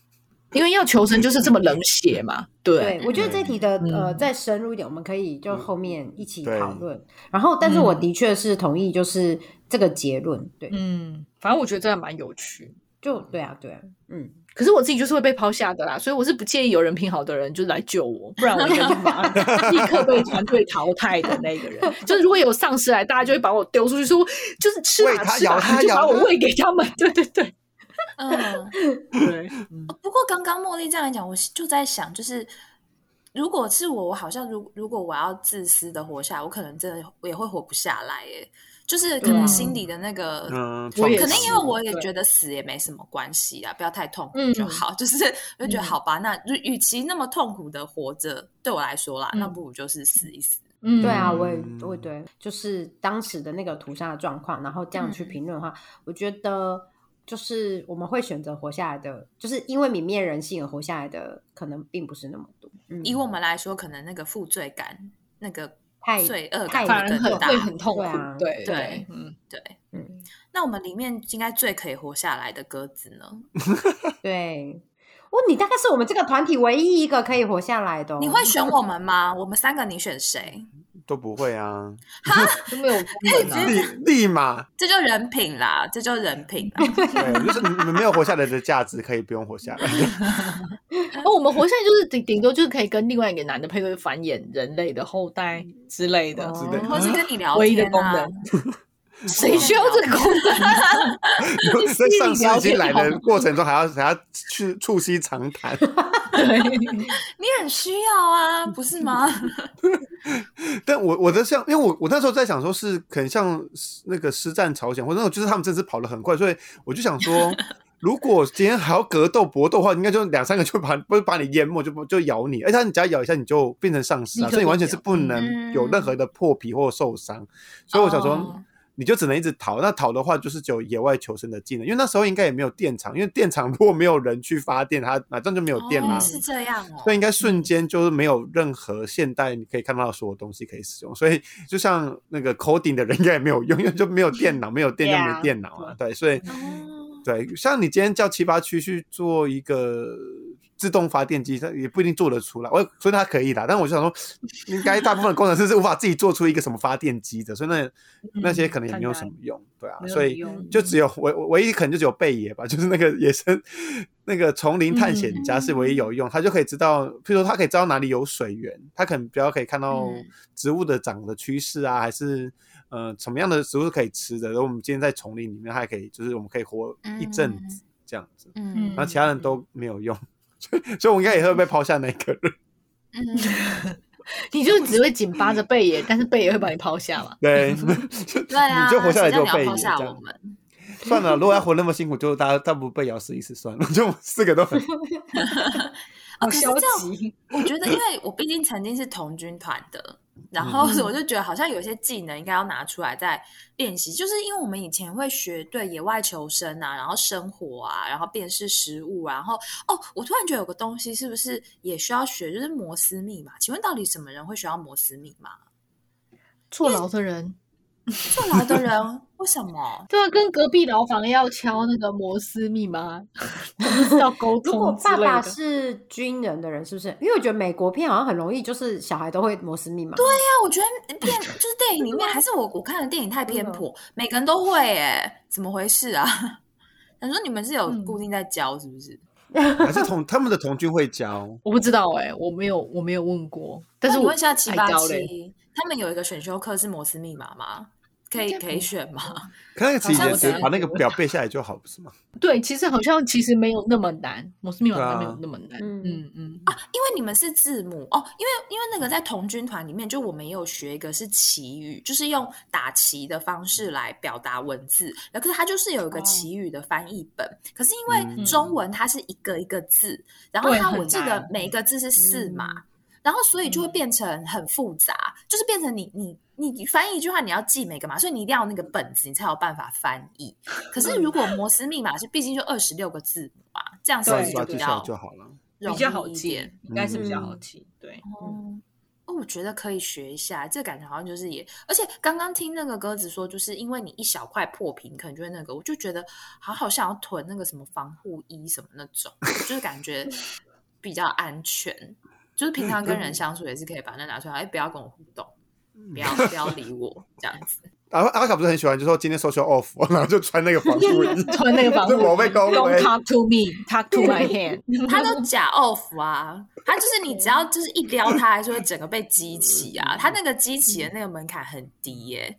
(laughs) 因为要求生就是这么冷血嘛。对，对，我觉得这题的呃嗯再深入一点，我们可以就后面一起对讨论。然后，但是我嗯的确是同意，就是这个结论。对，嗯，反正我觉得这样蛮有趣。就对啊，对啊，嗯，可是我自己就是会被抛下的啦，所以我是不介意有人品好的人就是来救我，不然我应该就马上 (laughs) 立刻被团队淘汰的那个人。就是如果有丧尸来，大家就会把我丢出去，说就是吃吧吃吧，咬它就把我喂给他们。对对对嗯。对，(laughs) 不过刚刚茉莉这样讲，我就在想，就是如果是我，我好像如如果我要自私的活下来，我可能真的也会活不下来耶。就是可能心里的那个，嗯，我可能因为我也觉得死也没什么关系啊，不要太痛苦嗯就好。(laughs) 就是我就觉得嗯好吧，那就与其那么痛苦的活着，对我来说啦，嗯那不如就是死一死。嗯对啊，我也嗯我也对，就是当时的那个屠杀的状况，然后这样去嗯评论的话，我觉得就是我们会选择活下来的，就是因为泯灭人性而活下来的，可能并不是那么多。嗯，以我们来说，可能那个负罪感那个太罪恶太感反而很会更大。会很痛苦对啊，对对嗯，对，嗯，那我们里面应该最可以活下来的鸽子呢？(laughs) 对。哦，你大概是我们这个团体唯一一个可以活下来的、哦。你会选我们吗？我们三个，你选谁？都不会啊，(laughs) 都没有功能啊。立立马这就人品啦，这就人品啦。对，就是你们没有活下来的价值，可以不用活下来。(laughs) (laughs) 哦，我们活下来就是顶顶多就是可以跟另外一个男的配对繁衍人类的后代之类的，哦类的或是跟你聊唯一的天啊功能。谁需要这个功能？(laughs) 在上司已经来的过程中，还要还要去促膝长谈。(laughs) 对，你很需要啊，不是吗？(laughs) 但我我的像，因为我我那时候在想说，是可能像那个师战朝鲜，或者那种就是他们真是跑得很快，所以我就想说，如果今天还要格斗搏斗的话，应该就两三个就把不是把你淹没，就就咬你，而且你只要咬一下，你就变成丧尸啊，立刻所以你完全是不能有任何的破皮或受伤。所以我想说。哦你就只能一直逃，那逃的话就是只有野外求生的技能，因为那时候应该也没有电厂，因为电厂 (laughs) 如果没有人去发电，它马上就没有电啦、哦是这样哦。所以应该瞬间就是没有任何现代你可以看到的所有东西可以使用，所以就像那个 coding 的人应该也没有用，因为就没有电脑，没有电就没电脑啊，对，所以哦对，像你今天叫七八区去做一个自动发电机，它也不一定做得出来。我所以它可以的，但我就想说，应该大部分工程师是无法自己做出一个什么发电机的，所以那那些可能也没有什么用，对啊，所以就只有唯唯一可能就只有贝爷吧，(laughs) 就是那个野生那个丛林探险家是唯一有用，他就可以知道，譬如说他可以知道哪里有水源，他可能比较可以看到嗯植物的长的趋势啊，还是。呃，什么样的植物是可以吃的？然后我们今天在丛林里面，它还可以，就是我们可以活一阵子这样子。嗯然后其他人都没有用，(laughs) 所以我应该也会被抛下那个人。嗯，(laughs) 你就只会紧扒着贝爷，但是贝爷会把你抛下嘛？对，(laughs) 对啊，你就活下来就被谁叫你要抛下这样我们。算了，如果要活那么辛苦，就大家大不被咬死一次算了，就我们四个都很哦，可是这样，极，我觉得，因为我毕竟曾经是童军团的，然后 (laughs) 嗯我就觉得好像有些技能应该要拿出来再练习，就是因为我们以前会学对野外求生啊，然后生活啊，然后辨识食物啊，然后哦，我突然觉得有个东西是不是也需要学，就是摩斯密码？请问到底什么人会需要摩斯密码？坐牢的人，(laughs) 坐牢的人为什么？对啊，跟隔壁牢房要敲那个摩斯密码，(laughs) 要沟如果爸通之类的。爸是军人的人，是不是？因为我觉得美国片好像很容易，就是小孩都会摩斯密码。对呀、但我觉得片就是电影里面，还是我我看的电影太偏颇，每个人都会哎，怎么回事啊？(laughs) 想说你们是有固定在教是不是？还是同他们的同居会教，我不知道哎、我没有我没有问过，但是我问一下七八七，他们有一个选修课是摩斯密码吗？可以可以选吗？可那个其实也好像是只把那个表背下来就好，不是吗？(laughs) 对，其实好像其实没有那么难，摩斯密码没有那么难。嗯嗯啊，因为你们是字母哦，因为因为那个在童军团里面，就我们也有学一个是旗语，就是用打旗的方式来表达文字，可是它就是有一个哦旗语的翻译本，可是因为嗯中文它是一个一个字，然后它我记得每一个字是四码，然后所以就会变成很复杂，就是变成你你你你翻译一句话你要记每个码，所以你一定要有那个本子，你才有办法翻译。可是如果摩斯密码是毕竟就二十六个字母嘛，这样是不对是抓记下就比较就好了。比较好记应该是比较嗯好记。对，哦，哦，我觉得可以学一下，这感觉好像就是也，而且刚刚听那个鸽子说，就是因为你一小块破皮，可能就会那个，我就觉得好好想要囤那个什么防护衣什么那种，就是感觉比较安全，就是平常跟人相处也是可以把那拿出来，哎，不要跟我互动，不要不要理我这样子。阿阿卡不是很喜欢，就说今天 social off，(laughs) 然后就穿那个防护衣，(laughs) 穿那个防护就我被攻，Don't 击 talk to me, talk to my hand。(laughs) 他都假 off 啊，他就是你只要就是一撩他，还是会整个被激起啊。他那个激起的那个门槛很低耶、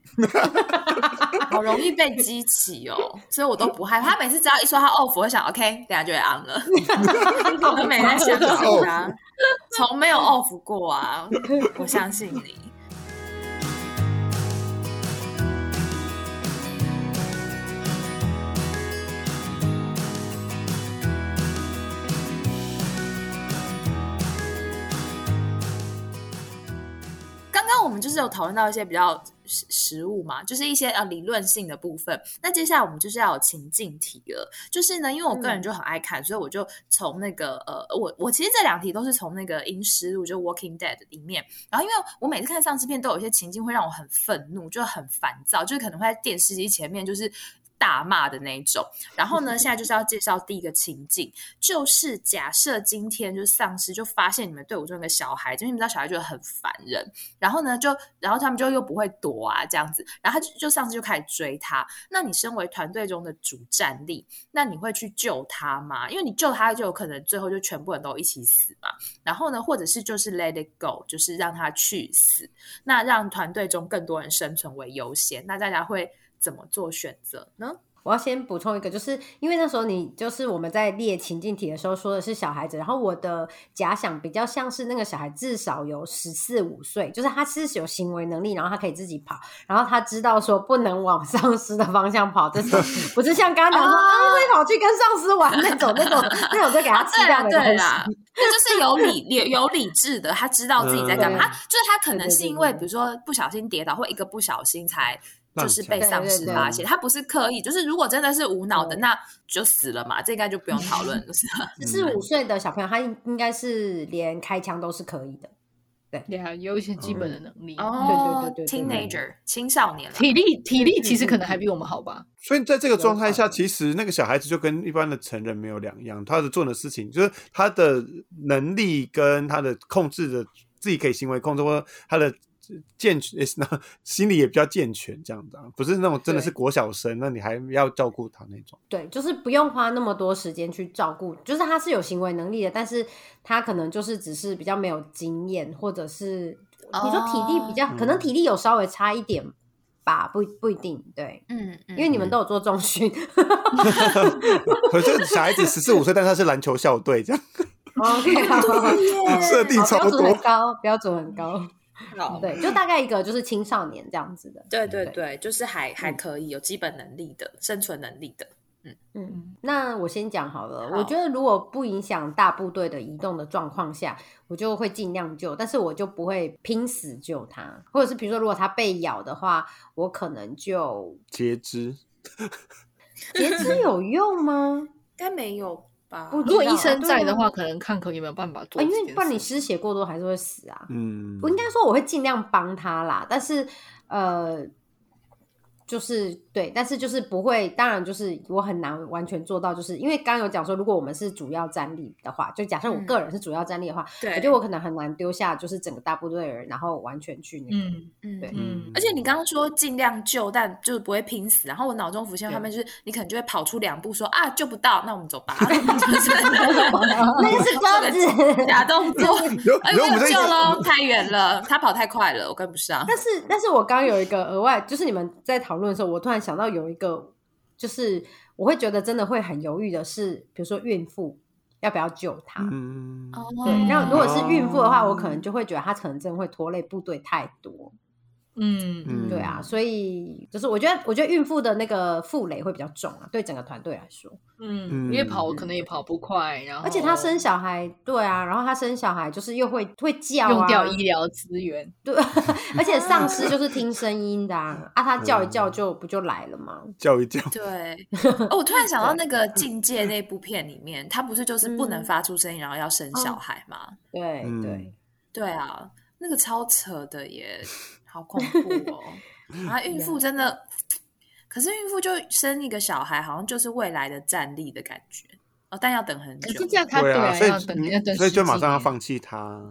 好容易被激起哦，所以我都不害怕。他每次只要一说他 off，我会想 OK，等下就会 on 了。我都没在相信他，从没有 off 过啊，我相信你。们就是有讨论到一些比较实实物嘛，就是一些呃理论性的部分。那接下来我们就是要有情境题了，就是呢，因为我个人就很爱看，所以我就从那个呃，我我其实这两题都是从那个《阴尸路》就《Walking Dead》里面，然后因为我每次看丧尸片都有一些情境会让我很愤怒，就很烦躁，就是可能会在电视机前面就是。大骂的那一种，然后呢，(laughs) 现在就是要介绍第一个情境，就是假设今天就是丧尸就发现你们队伍中有个小孩，因为你们知道小孩就很烦人，然后呢，就然后他们就又不会躲啊这样子，然后他就就丧尸就开始追他。那你身为团队中的主战力，那你会去救他吗？因为你救他就有可能最后就全部人都一起死嘛。然后呢，或者是就是 let it go，就是让他去死，那让团队中更多人生存为优先。那大家会。怎么做选择呢？我要先补充一个，就是因为那时候你就是我们在列情境题的时候说的是小孩子，然后我的假想比较像是那个小孩至少有十四五岁，就是他是有行为能力，然后他可以自己跑，然后他知道说不能往丧尸的方向跑，这种 (laughs) 不是像刚刚讲说啊会跑去跟丧尸玩那种那种那种在给他吃掉的东西，那 (laughs) 就是有理有有理智的，他知道自己在干嘛，就是他可能是因为比如说不小心跌倒或一个不小心才。就是被丧尸发现，他不是刻意，就是如果真的是无脑的，那就死了嘛，这应该就不用讨论了。四 (laughs) 五岁的小朋友，他应应该是连开枪都是可以的，对，对啊，有一些基本的能力。哦，对对对，teenager 青少年，体力体力其实可能还比我们好吧。所以在这个状态下，其实那个小孩子就跟一般的成人没有两样，他的做的事情就是他的能力跟他的控制的自己可以行为控制，或他的。健全，那心理也比较健全，这样子啊，不是那种真的是国小生，那你还要照顾他那种。对，就是不用花那么多时间去照顾，就是他是有行为能力的，但是他可能就是只是比较没有经验，或者是你说体力比较，可能体力有稍微差一点吧，不不一定。对，嗯，因为你们都有做中训，(laughs) 可是小孩子十四五岁，但他是篮球校队这样。OK，(laughs) 设定超多，高标准很高。对，就大概一个就是青少年这样子的。对对对，就是还还可以有基本能力的生存能力的。嗯嗯，那我先讲好了。我觉得如果不影响大部队的移动的状况下，我就会尽量救，但是我就不会拼死救他。或者是比如说，如果他被咬的话，我可能就截肢。(laughs) 截肢有用吗？应该没有。如果医生在的话，可能看可有没有办法做。因为不然你失血过多还是会死啊。嗯，我应该说我会尽量帮他啦，但是呃。就是对，但是就是不会，当然就是我很难完全做到，就是因为刚刚有讲说，如果我们是主要战力的话，就假设我个人是主要战力的话，我觉得我可能很难丢下就是整个大部队的人，然后完全去那个，嗯对，嗯。而且你刚刚说尽量救，但就是不会拼死，然后我脑中浮现画面就是你可能就会跑出两步说啊救不到，那我们走吧。(laughs) 那个是装子 (laughs) 假动作，(laughs) 哎，我们救喽，太远了，他跑太快了，我跟不上。但是但是我刚刚有一个额外，就是你们在讨。论的时候，我突然想到有一个，就是我会觉得真的会很犹豫的是，比如说孕妇要不要救她？嗯，对。那如果是孕妇的话，我可能就会觉得她可能真的会拖累部队太多。嗯，对啊，所以就是我觉得，我觉得孕妇的那个负累会比较重啊，对整个团队来说。嗯，因为跑可能也跑不快，然后而且她生小孩，对啊，然后她生小孩就是又会会叫，用掉医疗资源，对，(laughs) 而且丧尸就是听声音的啊，(laughs) 啊，他叫一叫就不就来了吗？叫一叫，对。(laughs) 哦，我突然想到那个境界那部片里面，她不是就是不能发出声音，然后要生小孩吗？对对对啊，那个超扯的耶。好恐怖哦！啊，(laughs) 孕妇真的，可是孕妇就生一个小孩，好像就是未来的战力的感觉哦，但要等很久。可是这样，对啊，所以所以就马上要放弃他。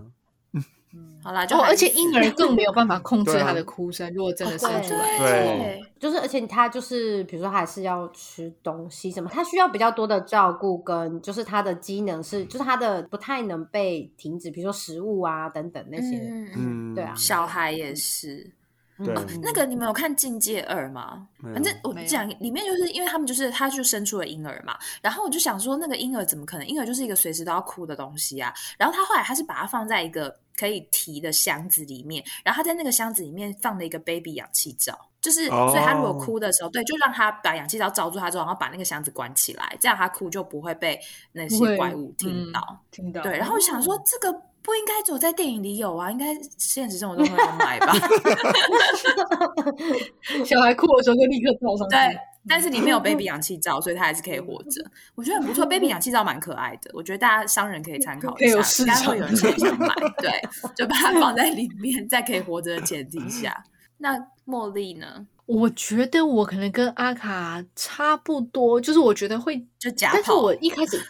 好啦，就而且婴儿更没有办法控制他的哭声。如果真的生出来，对，就是而且他就是，比如说还是要吃东西什么，他需要比较多的照顾，跟就是他的机能是，就是他的不太能被停止，比如说食物啊等等那些。嗯，对啊，小孩也是。对，那个你们有看《境界二》吗？反正我讲里面就是因为他们就是他就生出了婴儿嘛，然后我就想说那个婴儿怎么可能？婴儿就是一个随时都要哭的东西啊。然后他后来他是把它放在一个可以提的箱子里面，然后他在那个箱子里面放了一个 baby 氧气罩，就是所以他如果哭的时候，对，就让他把氧气罩罩住他之后，然后把那个箱子关起来，这样他哭就不会被那些怪物听到。听到对，然后我想说这个。不应该只有在电影里有啊，应该现实生活中会有买吧？(laughs) 小孩哭的时候就立刻套上去。对，但是里面有 (laughs) baby 氧气罩，所以他还是可以活着。我觉得很不错，baby 氧气罩蛮可爱的，我觉得大家商人可以参考一下，有市应该会有人 (laughs) 想买。对，就把它放在里面，在可以活着的前提下。那茉莉呢？我觉得我可能跟阿卡差不多，就是我觉得会就假但是跑我一开始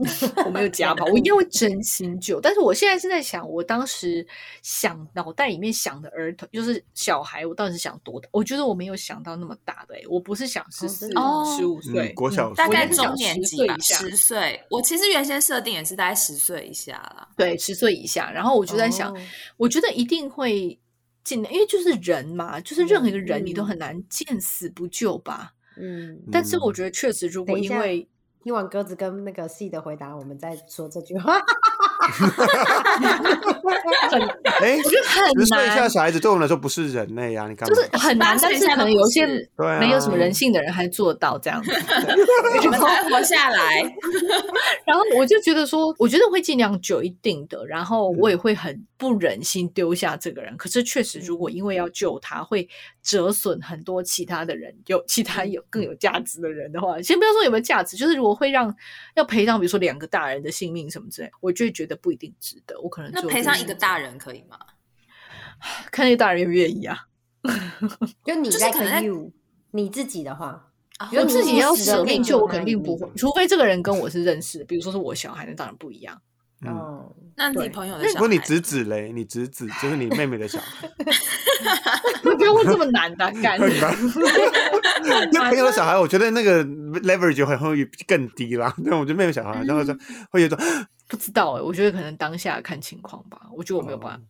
(laughs) 我没有 (laughs) 加吧，我一定会真心救。但是我现在是在想，我当时想脑袋里面想的儿童就是小孩，我到底是想多大？我觉得我没有想到那么大的、欸，我不是想十四、哦十五岁嗯，国小大概中年级吧，岁以下十岁。我其实原先设定也是大概十岁以下啦。对，十岁以下。然后我就在想，哦我觉得一定会尽量，因为就是人嘛，就是任何一个人你都嗯很难见死不救吧。嗯，但是我觉得确实，如果因为听完鸽子跟那个 C 的回答，我们再说这句话。很 (laughs) 哎，我觉得很十岁以下难，小孩子对我们来说不是人类啊，你干就嘛？是很难，18但是可能有一些没有什么人性的人还做得到这样子。(laughs) 你们才会活下来。(laughs) 然后我就觉得说，我觉得会尽量久一定的，然后我也会很不忍心丢下这个人。可是确实，如果因为要救他，会折损很多其他的人，有其他有更有价值的人的话，先不要说有没有价值，就是如果会让要赔偿，比如说两个大人的性命什么之类，我就会觉得不一定值得。我可能那赔偿一个大人可以吗？(sighs) 看那个大人愿不愿意啊。(laughs) 就你就是可能你自己的话，我自己要舍命救，我肯定不会，除非这个人跟我是认识的，比如说是我小孩，那当然不一样。嗯，哦，对那你朋友的小孩，如果你侄子嘞，你侄子就是你妹妹的小孩，(laughs) (laughs) 不要问这么难的，干。(laughs) 很难。就朋友的小孩，我觉得那个 leverage 会会更低啦。那我觉得妹妹小孩，然后说会有一种不知道哎、我觉得可能当下看情况吧。我觉得我没有办法，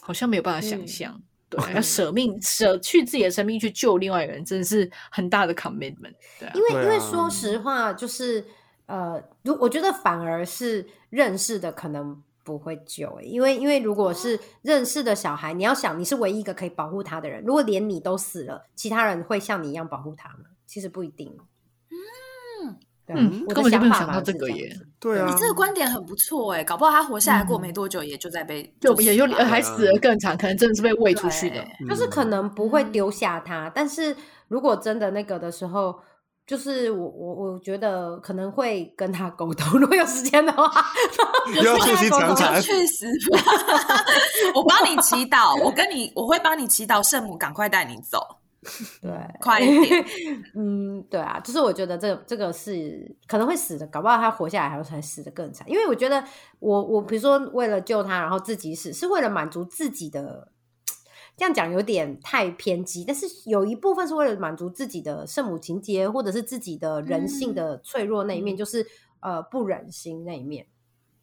好像没有办法想嗯象。对，要舍命舍去自己的生命去救另外一个人，真的是很大的 commitment。对啊因，为因为说实话，就是呃，如我觉得反而是认识的可能不会救、欸，因为因为如果是认识的小孩，你要想你是唯一一个可以保护他的人，如果连你都死了，其他人会像你一样保护他吗？其实不一定。嗯，嗯我的根本就没有想到这个耶对啊你，这个观点很不错哎，搞不好他活下来过嗯没多久，也就在被就也有死了还死了更长，可能真的是被喂出去的。就是可嗯能不会丢下他，但是如果真的那个的时候，就是我我我觉得可能会跟他沟通，(laughs) 如果有时间的话，又要促膝长就谈。去死吧！(laughs) 我帮你祈祷，我跟你，我会帮你祈祷，圣母赶快带你走，对，(laughs) 快一点。嗯，对啊，就是我觉得这个这个是可能会死的，搞不好他活下来还会死的更惨。因为我觉得我我比如说为了救他，然后自己死，是为了满足自己的。这样讲有点太偏激，但是有一部分是为了满足自己的圣母情节，或者是自己的人性的脆弱那一面，就是呃不忍心那一面。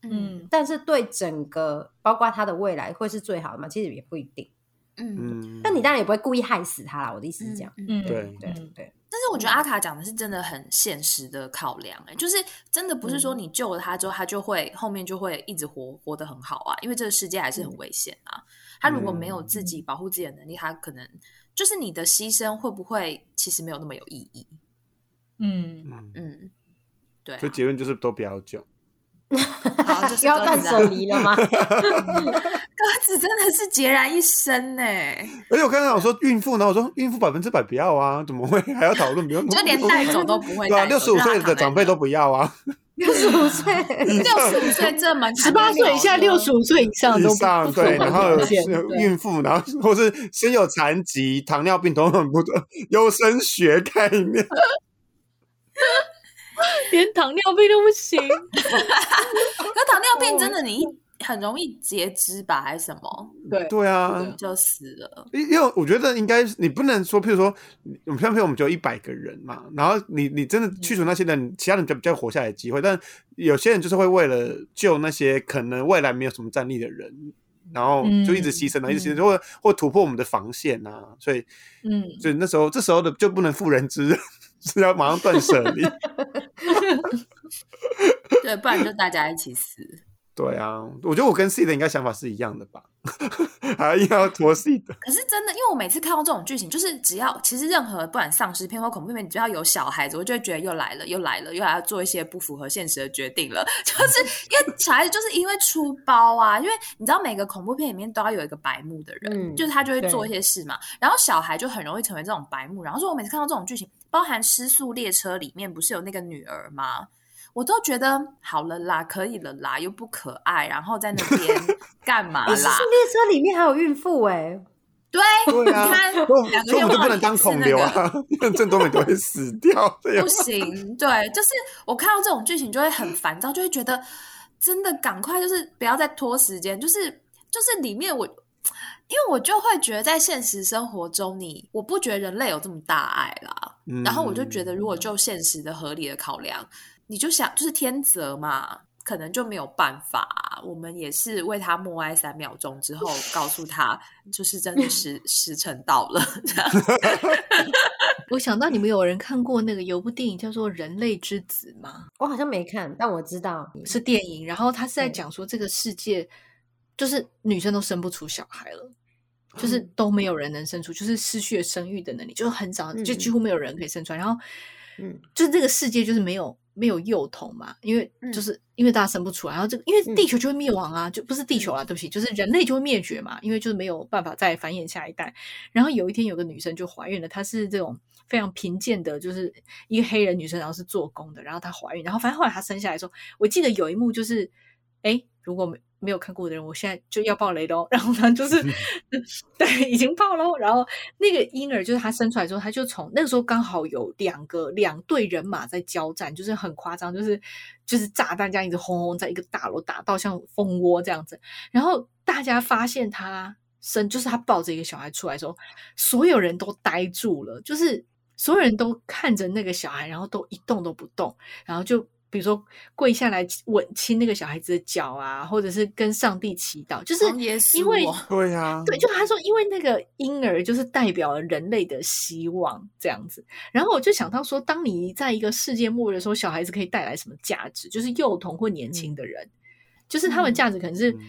嗯但是对整个包括他的未来会是最好的吗？其实也不一定。嗯，嗯，但你当然也不会故意害死他啦。我的意思是这样。嗯。嗯，对对嗯对，但是我觉得阿卡讲的是真的很现实的考量、欸，就是真的不是说你救了他之后，他就会后面就会一直活活得很好啊，因为这个世界还是很危险啊。他如果没有自己保护自己的能力，他可能就是你的牺牲会不会其实没有那么有意义？嗯，嗯，嗯，对、啊所以，结论就是都不要救。好，(laughs) 就是要断舍离了吗？(laughs) 鸽子真的是孑然一身呢、而且我刚才我说孕妇，然后我说孕妇百分之百不要啊，怎么会还要讨论？不用，就连带走都不会对啊，六十五岁的长辈都不不要啊，六十五岁，六十五岁这蛮十八岁以下、六十五岁以上都不上对，然后孕妇，然后或是先有残疾、糖尿病等等不优生学概念。(laughs) 连糖尿病都不行。(laughs) 可糖尿病真的你一很容易截肢吧，还是什么对，对啊，就死了？因因为我觉得应该你不能说，譬如说，我们像譬如我们只有一百个人嘛，然后你你真的去除那些人，其他人就比较活下来的机会，但有些人就是会为了救那些可能未来没有什么战力的人，然后就一直牺牲啊，嗯一直牺牲，或或突破我们的防线啊，所以嗯，所以那时候这时候的就不能妇人之仁，(laughs) 是要马上断舍离。(laughs) 对，不然就大家一起死。对啊，我觉得我跟 C 的应该想法是一样的吧，(laughs) 还硬要拖 C 的。可是真的，因为我每次看到这种剧情，就是只要其实任何不管丧尸片或恐怖片，只要有小孩子，我就会觉得又来了，又来了，又来要做一些不符合现实的决定了。(laughs) 就是因为小孩子就是因为出包啊，因为你知道每个恐怖片里面都要有一个白目的人，嗯就是他就会做一些事嘛。然后小孩就很容易成为这种白目。然后说我每次看到这种剧情，包含《失速列车》里面不是有那个女儿吗？我都觉得好了啦，可以了啦，又不可爱，然后在那边 (laughs) 干嘛可是啦？列车里面还有孕妇哎、对，对啊你看所以我就不能当孔刘是那个 (laughs) 啊，郑多美都会死掉。(laughs) 不行，对，就是我看到这种剧情就会很烦躁，就会觉得真的赶快就是不要再拖时间，就是就是里面我。因为我就会觉得，在现实生活中你，我不觉得人类有这么大爱啦。嗯然后我就觉得，如果就现实的合理的考量，你就想就是天择嘛，可能就没有办法。我们也是为他默哀三秒钟之后，告诉他，就是真的时 (laughs) 时辰到了，这样。(laughs) 我想到你们有人看过那个有部电影叫做《人类之子》吗？我好像没看，但我知道是电影，然后他是在对讲说这个世界就是女生都生不出小孩了。就是都没有人能生出，就是失去了生育的能力，就是很早，就几乎没有人可以生出来。然后，嗯，就是这个世界就是没有没有幼童嘛，因为嗯。就是、因为大家生不出来，然后这个因为地球就会灭亡啊，就不是地球啊，对不起，就是人类就会灭绝嘛，因为就是没有办法再繁衍下一代。然后有一天有个女生就怀孕了，她是这种非常贫贱的，就是一个黑人女生，然后是做工的，然后她怀孕，然后反正后来她生下来的时候，我记得有一幕就是，哎，如果没没有看过的人，我现在就要爆雷喽。(laughs) 然后呢，就是 (laughs) 对，已经爆喽。然后那个婴儿就是他生出来之后，他就从那个时候刚好有两个两队人马在交战，就是很夸张，就是就是炸弹这样一直轰轰在一个大楼打到像蜂窝这样子。然后大家发现他生，就是他抱着一个小孩出来的时候，所有人都呆住了，就是所有人都看着那个小孩，然后都一动都不动，然后就。比如说跪下来吻亲那个小孩子的脚啊，或者是跟上帝祈祷，就是因为哦。对呀，对，就他说，因为那个婴儿就是代表了人类的希望这样子。然后我就想到说，当你在一个世界末日的时候，小孩子可以带来什么价值？就是幼童或年轻的人，就是他们嗯。价值可能是，嗯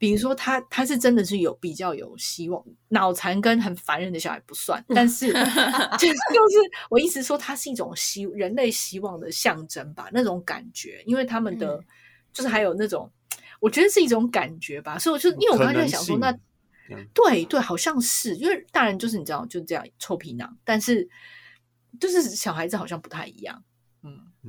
比如说他他是真的是有比较有希望，脑残跟很烦人的小孩不算，但是 (laughs) 就是就是我意思说，它是一种希人类希望的象征吧，那种感觉，因为他们的、嗯就是还有那种，我觉得是一种感觉吧，所以我就因为我刚才在想说，那对对，好像是，因为大人就是你知道就这样臭皮囊，但是就是小孩子好像不太一样，嗯，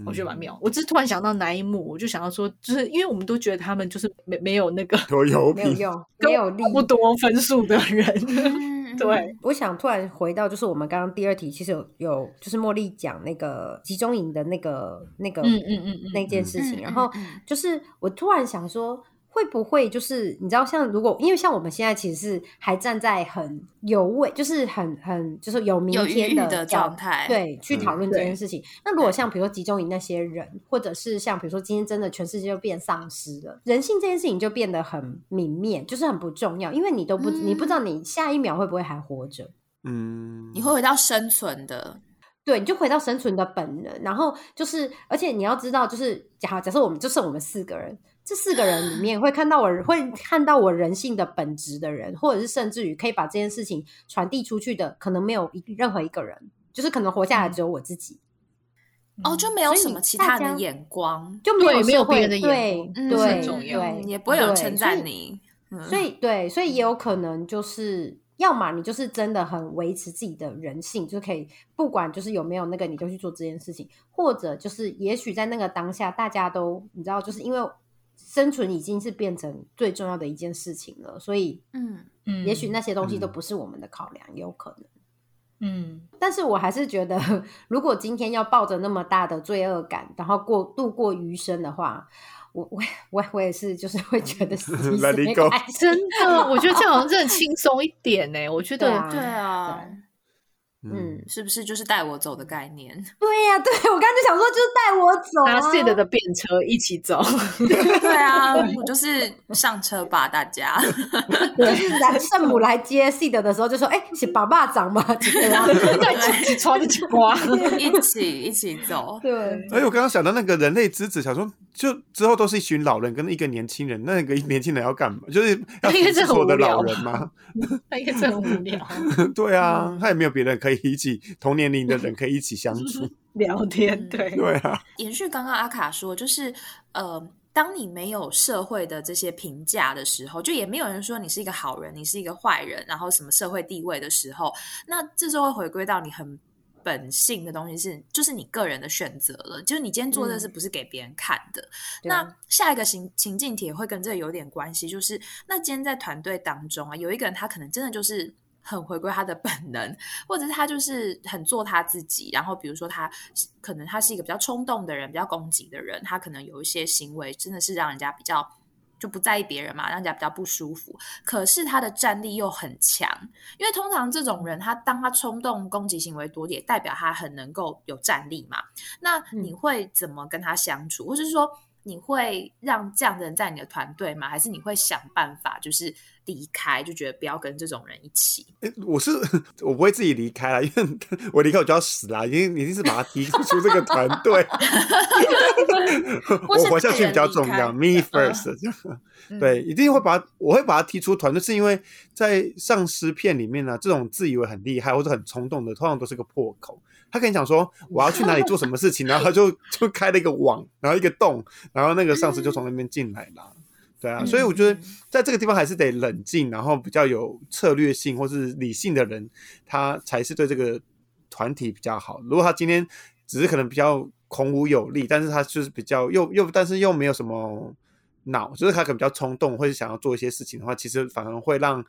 我觉得蛮妙。我只是突然想到哪一幕，我就想到说，就是因为我们都觉得他们就是没没有那个有油品，没有用，(laughs) 没有力。不多分数的人，嗯 (laughs) 对，我想突然回到，就是我们刚刚第二题，其实有有就是茉莉讲那个集中营的那个那个嗯嗯嗯嗯那件事情，嗯然后就是我突然想说，会不会就是你知道，像如果因为像我们现在其实是还站在很有位，就是很很就是有明天裕的角状态对，去讨论这件事情。那如果像比如说集中营那些人，或者是像比如说今天真的全世界就变丧尸了，人性这件事情就变得很泯灭，就是很不重要，因为你都不、你不知道你下一秒会不会还活着。嗯，你会回到生存的，对，你就回到生存的本能，然后就是，而且你要知道，就是假假设我们就剩我们四个人，这四个人里面会看到我会看到我人性的本质的人，或者是甚至于可以把这件事情传递出去的，可能没有一任何一个人，就是可能活下来只有我自己，哦，就没有什么其他的眼光，就没有对没有社会别人的眼对光嗯对对，嗯也不会有人对称所以赞你，嗯。所以对，所以也有可能就是，要么你就是真的很维持自己的人性，就是可以不管就是有没有那个，你就去做这件事情，或者就是也许在那个当下，大家都你知道，就是因为生存已经是变成最重要的一件事情了，所以嗯，嗯也许那些东西都嗯。不是我们的考量，也有可能。嗯。但是我还是觉得，(laughs) 如果今天要抱着那么大的罪恶感，然后过度过余生的话，我我我我也是，就是会觉得死一死 Let it 没关系真的，我觉得这样好像真的轻松一点呢。我觉得对啊。对啊。对，嗯，是不是就是带我走的概念？(laughs) 对呀、对我刚才就想说，就是带我走、啊，拿 Sid 的便车一起走 (laughs) (laughs) 对啊，我就是上车吧，大家。就是来圣母来接 Seed 的时候，就说：“哎、是爸爸长吗？”对啊，对，起床起瓜。一起一起走。对，而且我刚刚想到那个人类之子，想说就之后都是一群老人跟一个年轻人，那个年轻人要干嘛？就是要应该是很扶持所有的无聊老人吗？那应该是很无聊，对啊，他也没有别人可以一起同年龄的人可以一起相处。(laughs) 聊天对。对啊，延续刚刚阿卡说，就是呃，当你没有社会的这些评价的时候，就也没有人说你是一个好人，你是一个坏人，然后什么社会地位的时候，那这时候会回归到你很本性的东西是，就是你个人的选择了，就是你今天做这事不是给别人看的。对那下一个情情境题会跟这个有点关系，就是那今天在团队当中啊，有一个人他可能真的就是很回归他的本能，或者是他就是很做他自己，然后比如说他可能他是一个比较冲动的人，比较攻击的人，他可能有一些行为真的是让人家比较。就不在意别人嘛，让人家比较不舒服。可是他的战力又很强，因为通常这种人，他当他冲动攻击行为多，也代表他很能够有战力嘛。那你会怎么跟他相处，或者是说你会让这样的人在你的团队吗？还是你会想办法就是离开，就觉得不要跟这种人一起？诶我是 (laughs) 我不会自己离开了，因为 (laughs) 我离开我就要死啦，一定一定是把他踢出这个团队。(laughs) 我活下去比较重要，me first。对，一定会把他我会把他踢出团队，是因为在丧尸片里面呢、这种自以为很厉害或者很冲动的，通常都是个破口。他跟你讲说我要去哪里做什么事情，然后他就就开了一个网，然后一个洞，然后那个丧尸就从那边进来啦。对啊，所以我觉得在这个地方还是得冷静，然后比较有策略性或是理性的人，他才是对这个团体比较好。如果他今天只是可能比较孔武有力，但是他就是比较又又但是又没有什么脑，就是他可能比较冲动，或是想要做一些事情的话，其实反而会让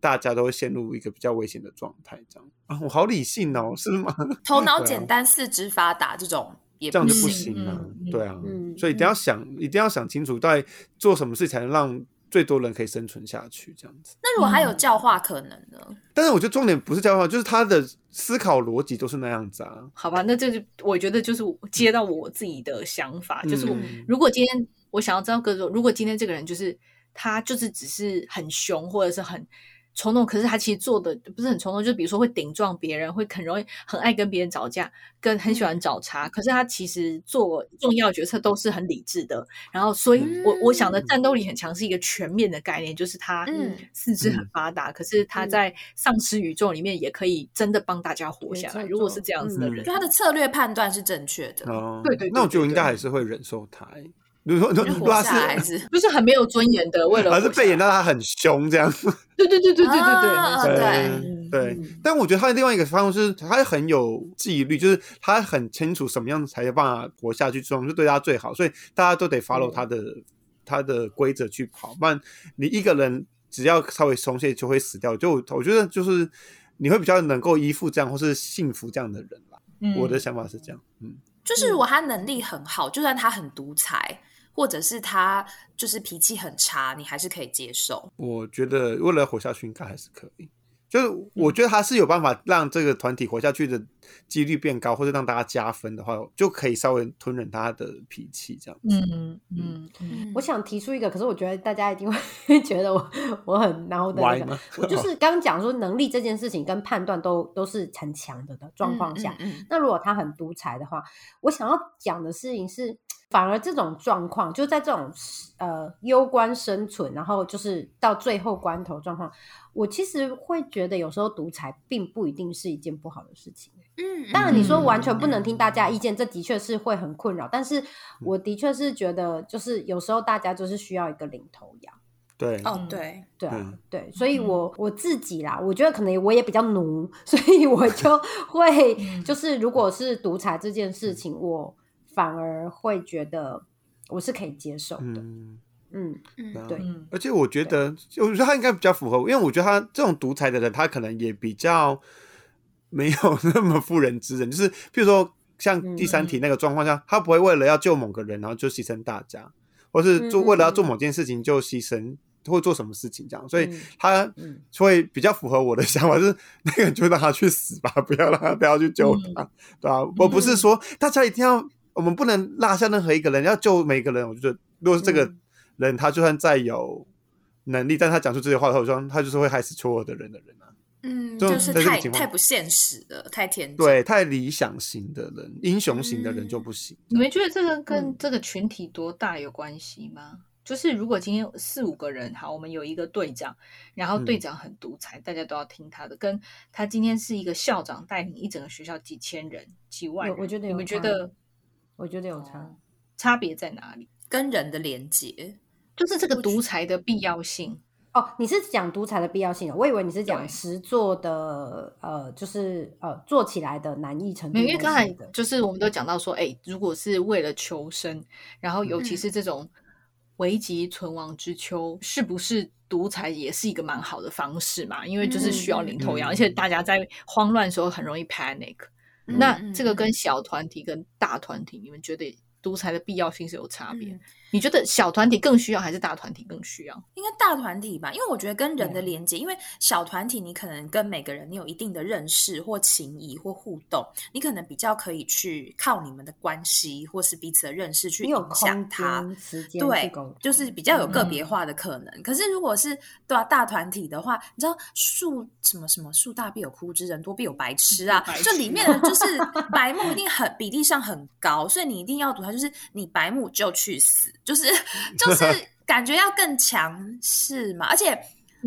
大家都会陷入一个比较危险的状态。这样啊，我好理性哦，是吗？头脑简单、四肢发达这种也这样就不行。了啊，嗯嗯对啊，嗯所以一定要想，一定要想清楚，到底做什么事才能让最多人可以生存下去，这样子。那如果还有教化可能呢？但是我觉得重点不是教化，就是他的思考逻辑都是那样子啊。好吧，那这就我觉得就是接到我自己的想法，就是如果今天我想要知道各种，如果今天这个人就是他就是只是很凶或者是很冲动，可是他其实做的不是很冲动，就比如说会顶撞别人，会很容易很爱跟别人吵架，跟很喜欢找茬，可是他其实做重要决策都是很理智的。然后，所以我我想的战斗力很强是一个全面的概念，就是他嗯四肢很发达，可是他嗯在丧尸宇宙里面也可以真的帮大家活下来。如果是这样子的嗯人就，他的策略判断是正确的，哦，对对对那我觉得我应该还是会忍受他、欸。如果说就活下来还是是 (laughs) 就是很没有尊严的，为了还是被演到他很凶这样，对对对对对对对，对嗯对。嗯。但我觉得他的另外一个方式是，他很有纪律，就是他很清楚什么样才有办法活下去，这种就对他最好，所以大家都得 follow 他的、他的规则去跑，不然你一个人只要稍微松懈就会死掉。就我我觉得就是你会比较能够依附这样或是幸福这样的人吧。嗯。我的想法是这样，嗯，就是如果他能力很好，就算他很独裁，或者是他就是脾气很差，你还是可以接受。我觉得为了活下去，应该还是可以。就是我觉得他是有办法让这个团体活下去的几率变高，或者让大家加分的话，就可以稍微吞忍他的脾气这样子。嗯嗯嗯，我想提出一个，可是我觉得大家一定会 (laughs) 觉得我我很孬的那个歪。我就是 (laughs) 刚讲说能力这件事情跟判断都都是很强的的状况下，嗯嗯那如果他很独裁的话，我想要讲的事情是，反而这种状况就在这种呃攸关生存，然后就是到最后关头状况，我其实会觉得有时候独裁并不一定是一件不好的事情。嗯，当然，你说完全嗯不能听大家意见，这的确是会很困扰。但是我的确是觉得，就是有时候大家就是需要一个领头羊。对，哦，对，对啊，嗯对，所以我我自己啦，我觉得可能我也比较奴，(laughs) 所以我就会就是如果是独裁这件事情，我反而会觉得我是可以接受的。嗯，嗯，嗯。对嗯。而且我觉得，我觉得他应该比较符合，因为我觉得他这种独裁的人，他可能也比较没有 (laughs) 那么妇人之仁，就是譬如说像第三题那个状况下，他不会为了要救某个人，然后就牺牲大家，或是做为了要做某件事情就牺牲会做什么事情这样，所以嗯他嗯。会比较符合我的想法，就是那个人就让他去死吧，不要让他不要去救他，对吧、我不是说大家一定要，我们不能落下任何一个人，要救每个人。我觉得，如果是这个嗯人，他就算再有能力，但他讲出这些话的话，我说他就是会害死所有的人的人啊。嗯，就就是太太不现实了，太天真。对，太理想型的人，英雄型的人嗯就不行。你们觉得这个跟嗯这个群体多大有关系吗？就是如果今天四五个人，好，我们有一个队长，然后队嗯长很独裁，大家都要听他的，跟他今天是一个校长带领一整个学校几千人、几万人，我觉得你们觉得我觉得有差。哦差别在哪里？跟人的连接，就是这个独裁的必要性。哦，你是讲独裁的必要性哦，我以为你是讲对实做的，呃，就是呃做起来的难易程度。因为刚才就是我们都讲到说，哎，如果是为了求生，然后尤其嗯是这种危急存亡之秋，是不是独裁也是一个蛮好的方式嘛？因为就是需要领头羊，嗯而且大家在慌乱的时候很容易 panic。嗯那嗯这个跟嗯小团体跟大团体，你们觉得独裁的必要性是有差别？嗯你觉得小团体更需要，还是大团体更需要？应该大团体吧，因为我觉得跟人的连接，因为小团体你可能跟每个人你有一定的认识或情谊或互动，你可能比较可以去靠你们的关系或是彼此的认识去影响他。对，，就是比较有个别嗯化的可能。可是如果是对啊大团体的话，你知道树什么什么树大必有枯枝，人多必有白 (laughs) 痴啊白！痴这里面的就是白目一定很比例上很高，所以你一定要读它，就是你白目就去死，就是 (laughs) 就是感觉要更强势嘛。而且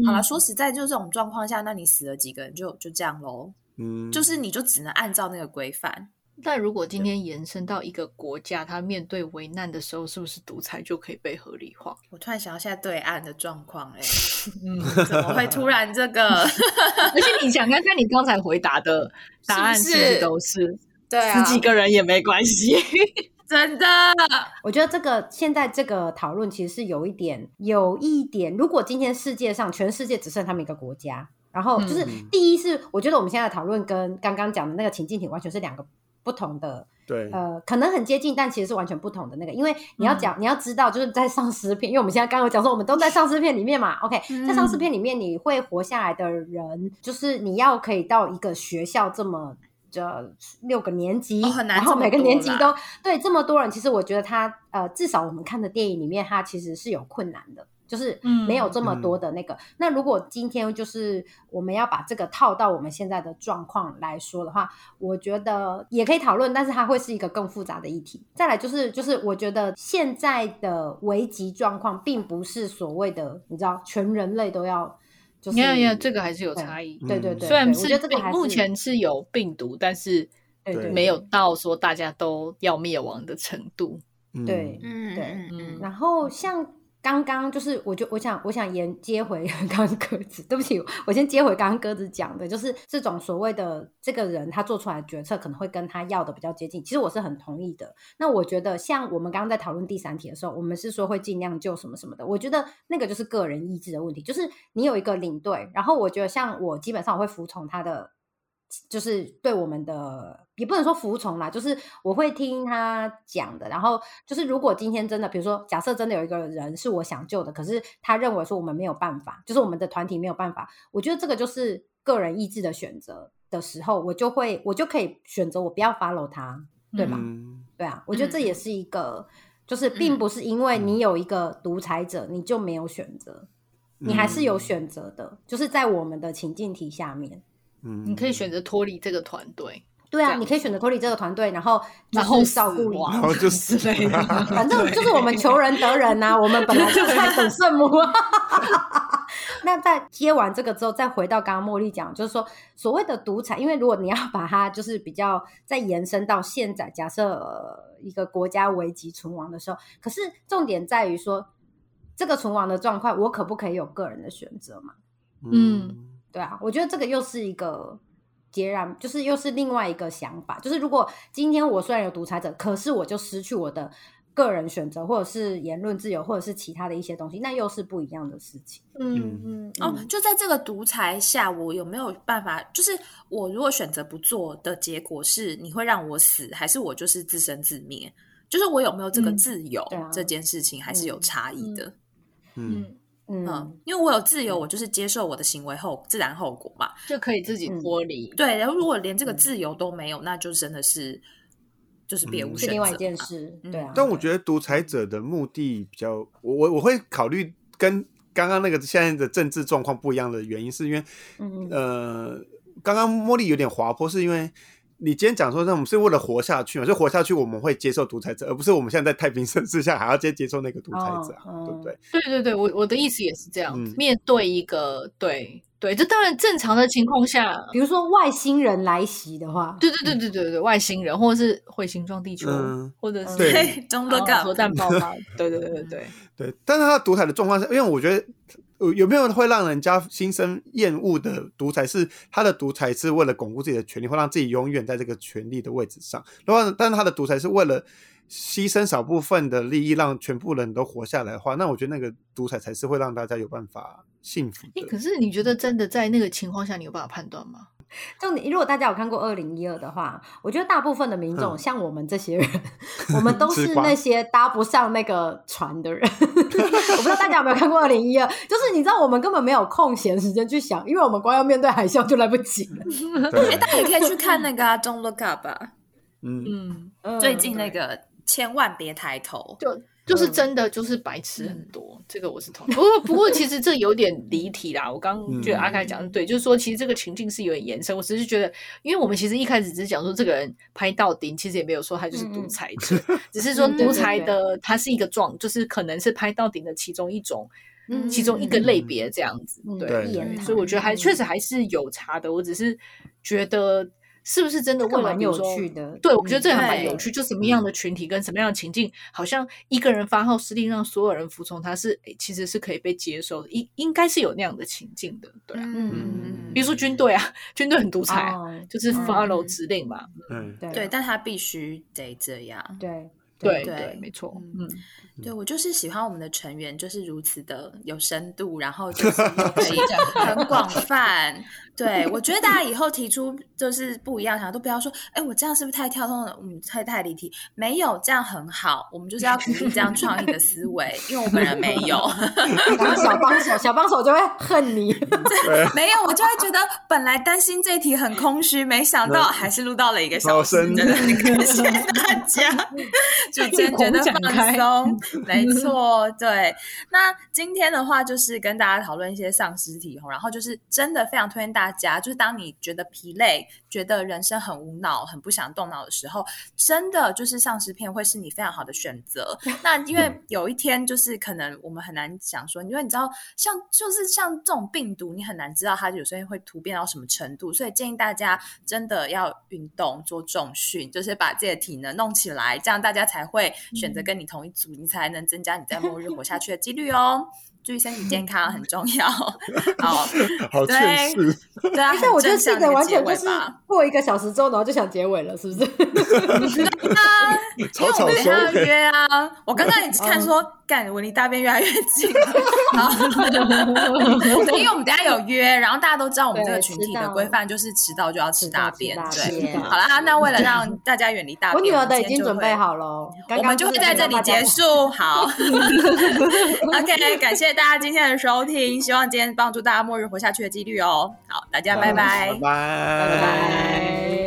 好了，嗯说实在，就这种状况下，那你死了几个人就就这样喽，嗯，就是你就只能按照那个规范。但如果今天延伸到一个国家，它面对危难的时候，是不是独裁就可以被合理化？我突然想到现在对岸的状况，哎，嗯，怎么会突然这个？(laughs) 而且你想看看你刚才回答的答案是不是不是是都是对啊十几个人也没关系？真的，我觉得这个现在这个讨论其实是有一点，有一点，如果今天世界上全世界只剩他们一个国家，然后就是嗯第一是，我觉得我们现在的讨论跟刚刚讲的那个情境题完全是两个不同的对，呃，可能很接近，但其实是完全不同的那个。因为你要讲，你要知道，就是在丧尸片，因为我们现在刚刚有讲说，我们都在丧尸片里面嘛。(laughs) OK，在丧尸片里面，你会活下来的人，就是你要可以到一个学校这么。这六个年级，哦很难然后每个年级都对这么多人，其实我觉得他呃，至少我们看的电影里面，他其实是有困难的，就是没有这么多的那个。那如果今天就是我们要把这个套到我们现在的状况来说的话，我觉得也可以讨论，但是它会是一个更复杂的议题。再来就是就是我觉得现在的危机状况，并不是所谓的你知道全人类都要就是你看，你看，这个还是有差异。对对对，虽然是目前是有病毒，但是对对没有到说大家都要灭亡的程度。嗯对嗯对嗯嗯然后像刚刚就是，我就我想我想沿接回 (laughs) 刚刚鸽子，对不起，我先接回刚刚鸽子讲的，就是这种所谓的这个人他做出来决策可能会跟他要的比较接近，其实我是很同意的。那我觉得像我们刚刚在讨论第三题的时候，我们是说会尽量救什么什么的，我觉得那个就是个人意志的问题，就是你有一个领队，然后我觉得像我基本上我会服从他的。就是对我们的也不能说服从啦，就是我会听他讲的。然后就是如果今天真的，比如说假设真的有一个人是我想救的，可是他认为说我们没有办法，就是我们的团体没有办法，我觉得这个就是个人意志的选择的时候，我就会我就可以选择我不要 follow 他，对吧？嗯对啊，我觉得这也是一个，就是嗯并不是因为你有一个独裁者，你就没有选择，你还是有选择的，就是在我们的情境题下面。嗯你可以选择脱离这个团队，对啊，你可以选择脱离这个团队，然后 (laughs) 就然后是照顾你。然后就之类的。(laughs) 反正就是我们求人得人呐、我们本来就在 (laughs) 等圣母。那在接完这个之后，再回到刚刚茉莉讲，就是说所谓的独裁，因为如果你要把它就是比较再延伸到现在，假设、呃一个国家危急存亡的时候，可是重点在于说这个存亡的状况，我可不可以有个人的选择嘛？嗯对啊，我觉得这个又是一个截然，就是又是另外一个想法。就是如果今天我虽然有独裁者，可是我就失去我的个人选择，或者是言论自由，或者是其他的一些东西，那又是不一样的事情。嗯嗯哦，就在这个独裁下，我有没有办法？就是我如果选择不做的结果是，你会让我死，还是我就是自生自灭？就是我有没有这个嗯自由？这件事情还是有差异的。嗯嗯，嗯嗯，因为我有自由，我就是接受我的行为后自然后果嘛。就可以自己嗯脱离。对，然后如果连这个自由都没有，那就真的是就是别无嗯选择是另外一件。事，嗯对啊。但我觉得独裁者的目的比较，我我我会考虑跟刚刚那个现在的政治状况不一样的原因，是因为嗯呃，刚刚茉莉有点滑坡，是因为你今天讲说，那我们是为了活下去嘛，就活下去，我们会接受独裁者，而不是我们现在在太平盛世下还要接接受那个独裁者啊，哦对不对？对对对，我我的意思也是这样子。嗯面对一个对对，这当然正常的情况下，比如说外星人来袭的话，对对对对对对对，外星人或者是彗星撞地球，嗯或者是核弹爆发，对对对对对。对，(laughs) 但是他独裁的状况是，因为我觉得。呃有没有会让人家心生厌恶的独裁？是他的独裁是为了巩固自己的权利，会让自己永远在这个权利的位置上。然后，但他的独裁是为了牺牲少部分的利益，让全部人都活下来的话，那我觉得那个独裁才是会让大家有办法幸福哎，可是你觉得真的在那个情况下，你有办法判断吗？重点，如果大家有看过二零一二的话，我觉得大部分的民众，嗯像我们这些人，(laughs) 我们都是那些搭不上那个船的人。(laughs) 我不知道大家有没有看过二零一二，就是你知道我们根本没有空闲时间去想，因为我们光要面对海啸就来不及了。(laughs) 对哎，大家也可以去看那个啊，Don't look up 啊，嗯，嗯，嗯最近那个千万别抬头。就就是真的就是白痴很多，这个我是同意。不过不过其实这有点离题啦。我刚刚觉得阿凯讲的对，就是说其实这个情境是有点延伸。我只是觉得，因为我们其实一开始只是讲说这个人拍到顶，其实也没有说他就是独裁者，只是说独裁的他是一个状，就是可能是拍到顶的其中一种。嗯其中一个类别这样子，嗯对所以我觉得还确实还是有差的。我只是觉得是不是真的这个为了蛮有趣的对，我觉得这个还蛮有趣。就什么样的群体跟什么样的情境，好像一个人发号施令，让所有人服从他是，诶其实是可以被接受的，应应该是有那样的情境的，对啊。嗯比如说军队啊，(laughs) 军队很独裁啊，哦就是 follow 嗯指令嘛。嗯，对对，但他必须得这样。对对对对，没错，嗯，对我就是喜欢我们的成员就是如此的有深度，然后就是可以 (laughs) 很广泛。对我觉得大家以后提出就是不一样想法，都不要说，哎，我这样是不是太跳动了？嗯，太太离题。没有这样很好，我们就是要鼓励这样创意的思维，因为我本人没有，(laughs) 然后小帮手，小帮手就会恨你。没有，我就会觉得本来担心这一题很空虚，没想到还是录到了一个小好时，真的很感谢大家。主持人觉得放松，(laughs) 没错，对。那今天的话，就是跟大家讨论一些丧尸体吼，然后就是真的非常推荐大家，就是当你觉得疲累、觉得人生很无脑、很不想动脑的时候，真的就是丧尸片会是你非常好的选择。那因为 (laughs) 有一天，就是可能我们很难想说，因为你知道，像就是像这种病毒，你很难知道它有时候会突变到什么程度，所以建议大家真的要运动、做重训，就是把自己的体能弄起来，这样大家才会选择跟你同一组，你才能增加你在末日活下去的几率哦。注意身体健康很重要。(laughs) 好，(laughs) 好劝世，对啊，(laughs) 但我觉得很正向记得的结尾完全就是吧。过一个小时之后，然后就想结尾了，是不是？啊，因为草草收我们等下要。约啊！我刚刚也是看说，干，我离大便越来越近了。好对因为我们等下有约，然后大家都知道我们这个群体的规范就是迟到就要吃大便。对，好啦，那为了让大家远离大便，我女儿的已经准备好了，我们就会在这里结束。好，OK，感谢大家今天的收听，希望今天帮助大家末日活下去的几率哦。好，大家拜拜拜拜，拜拜。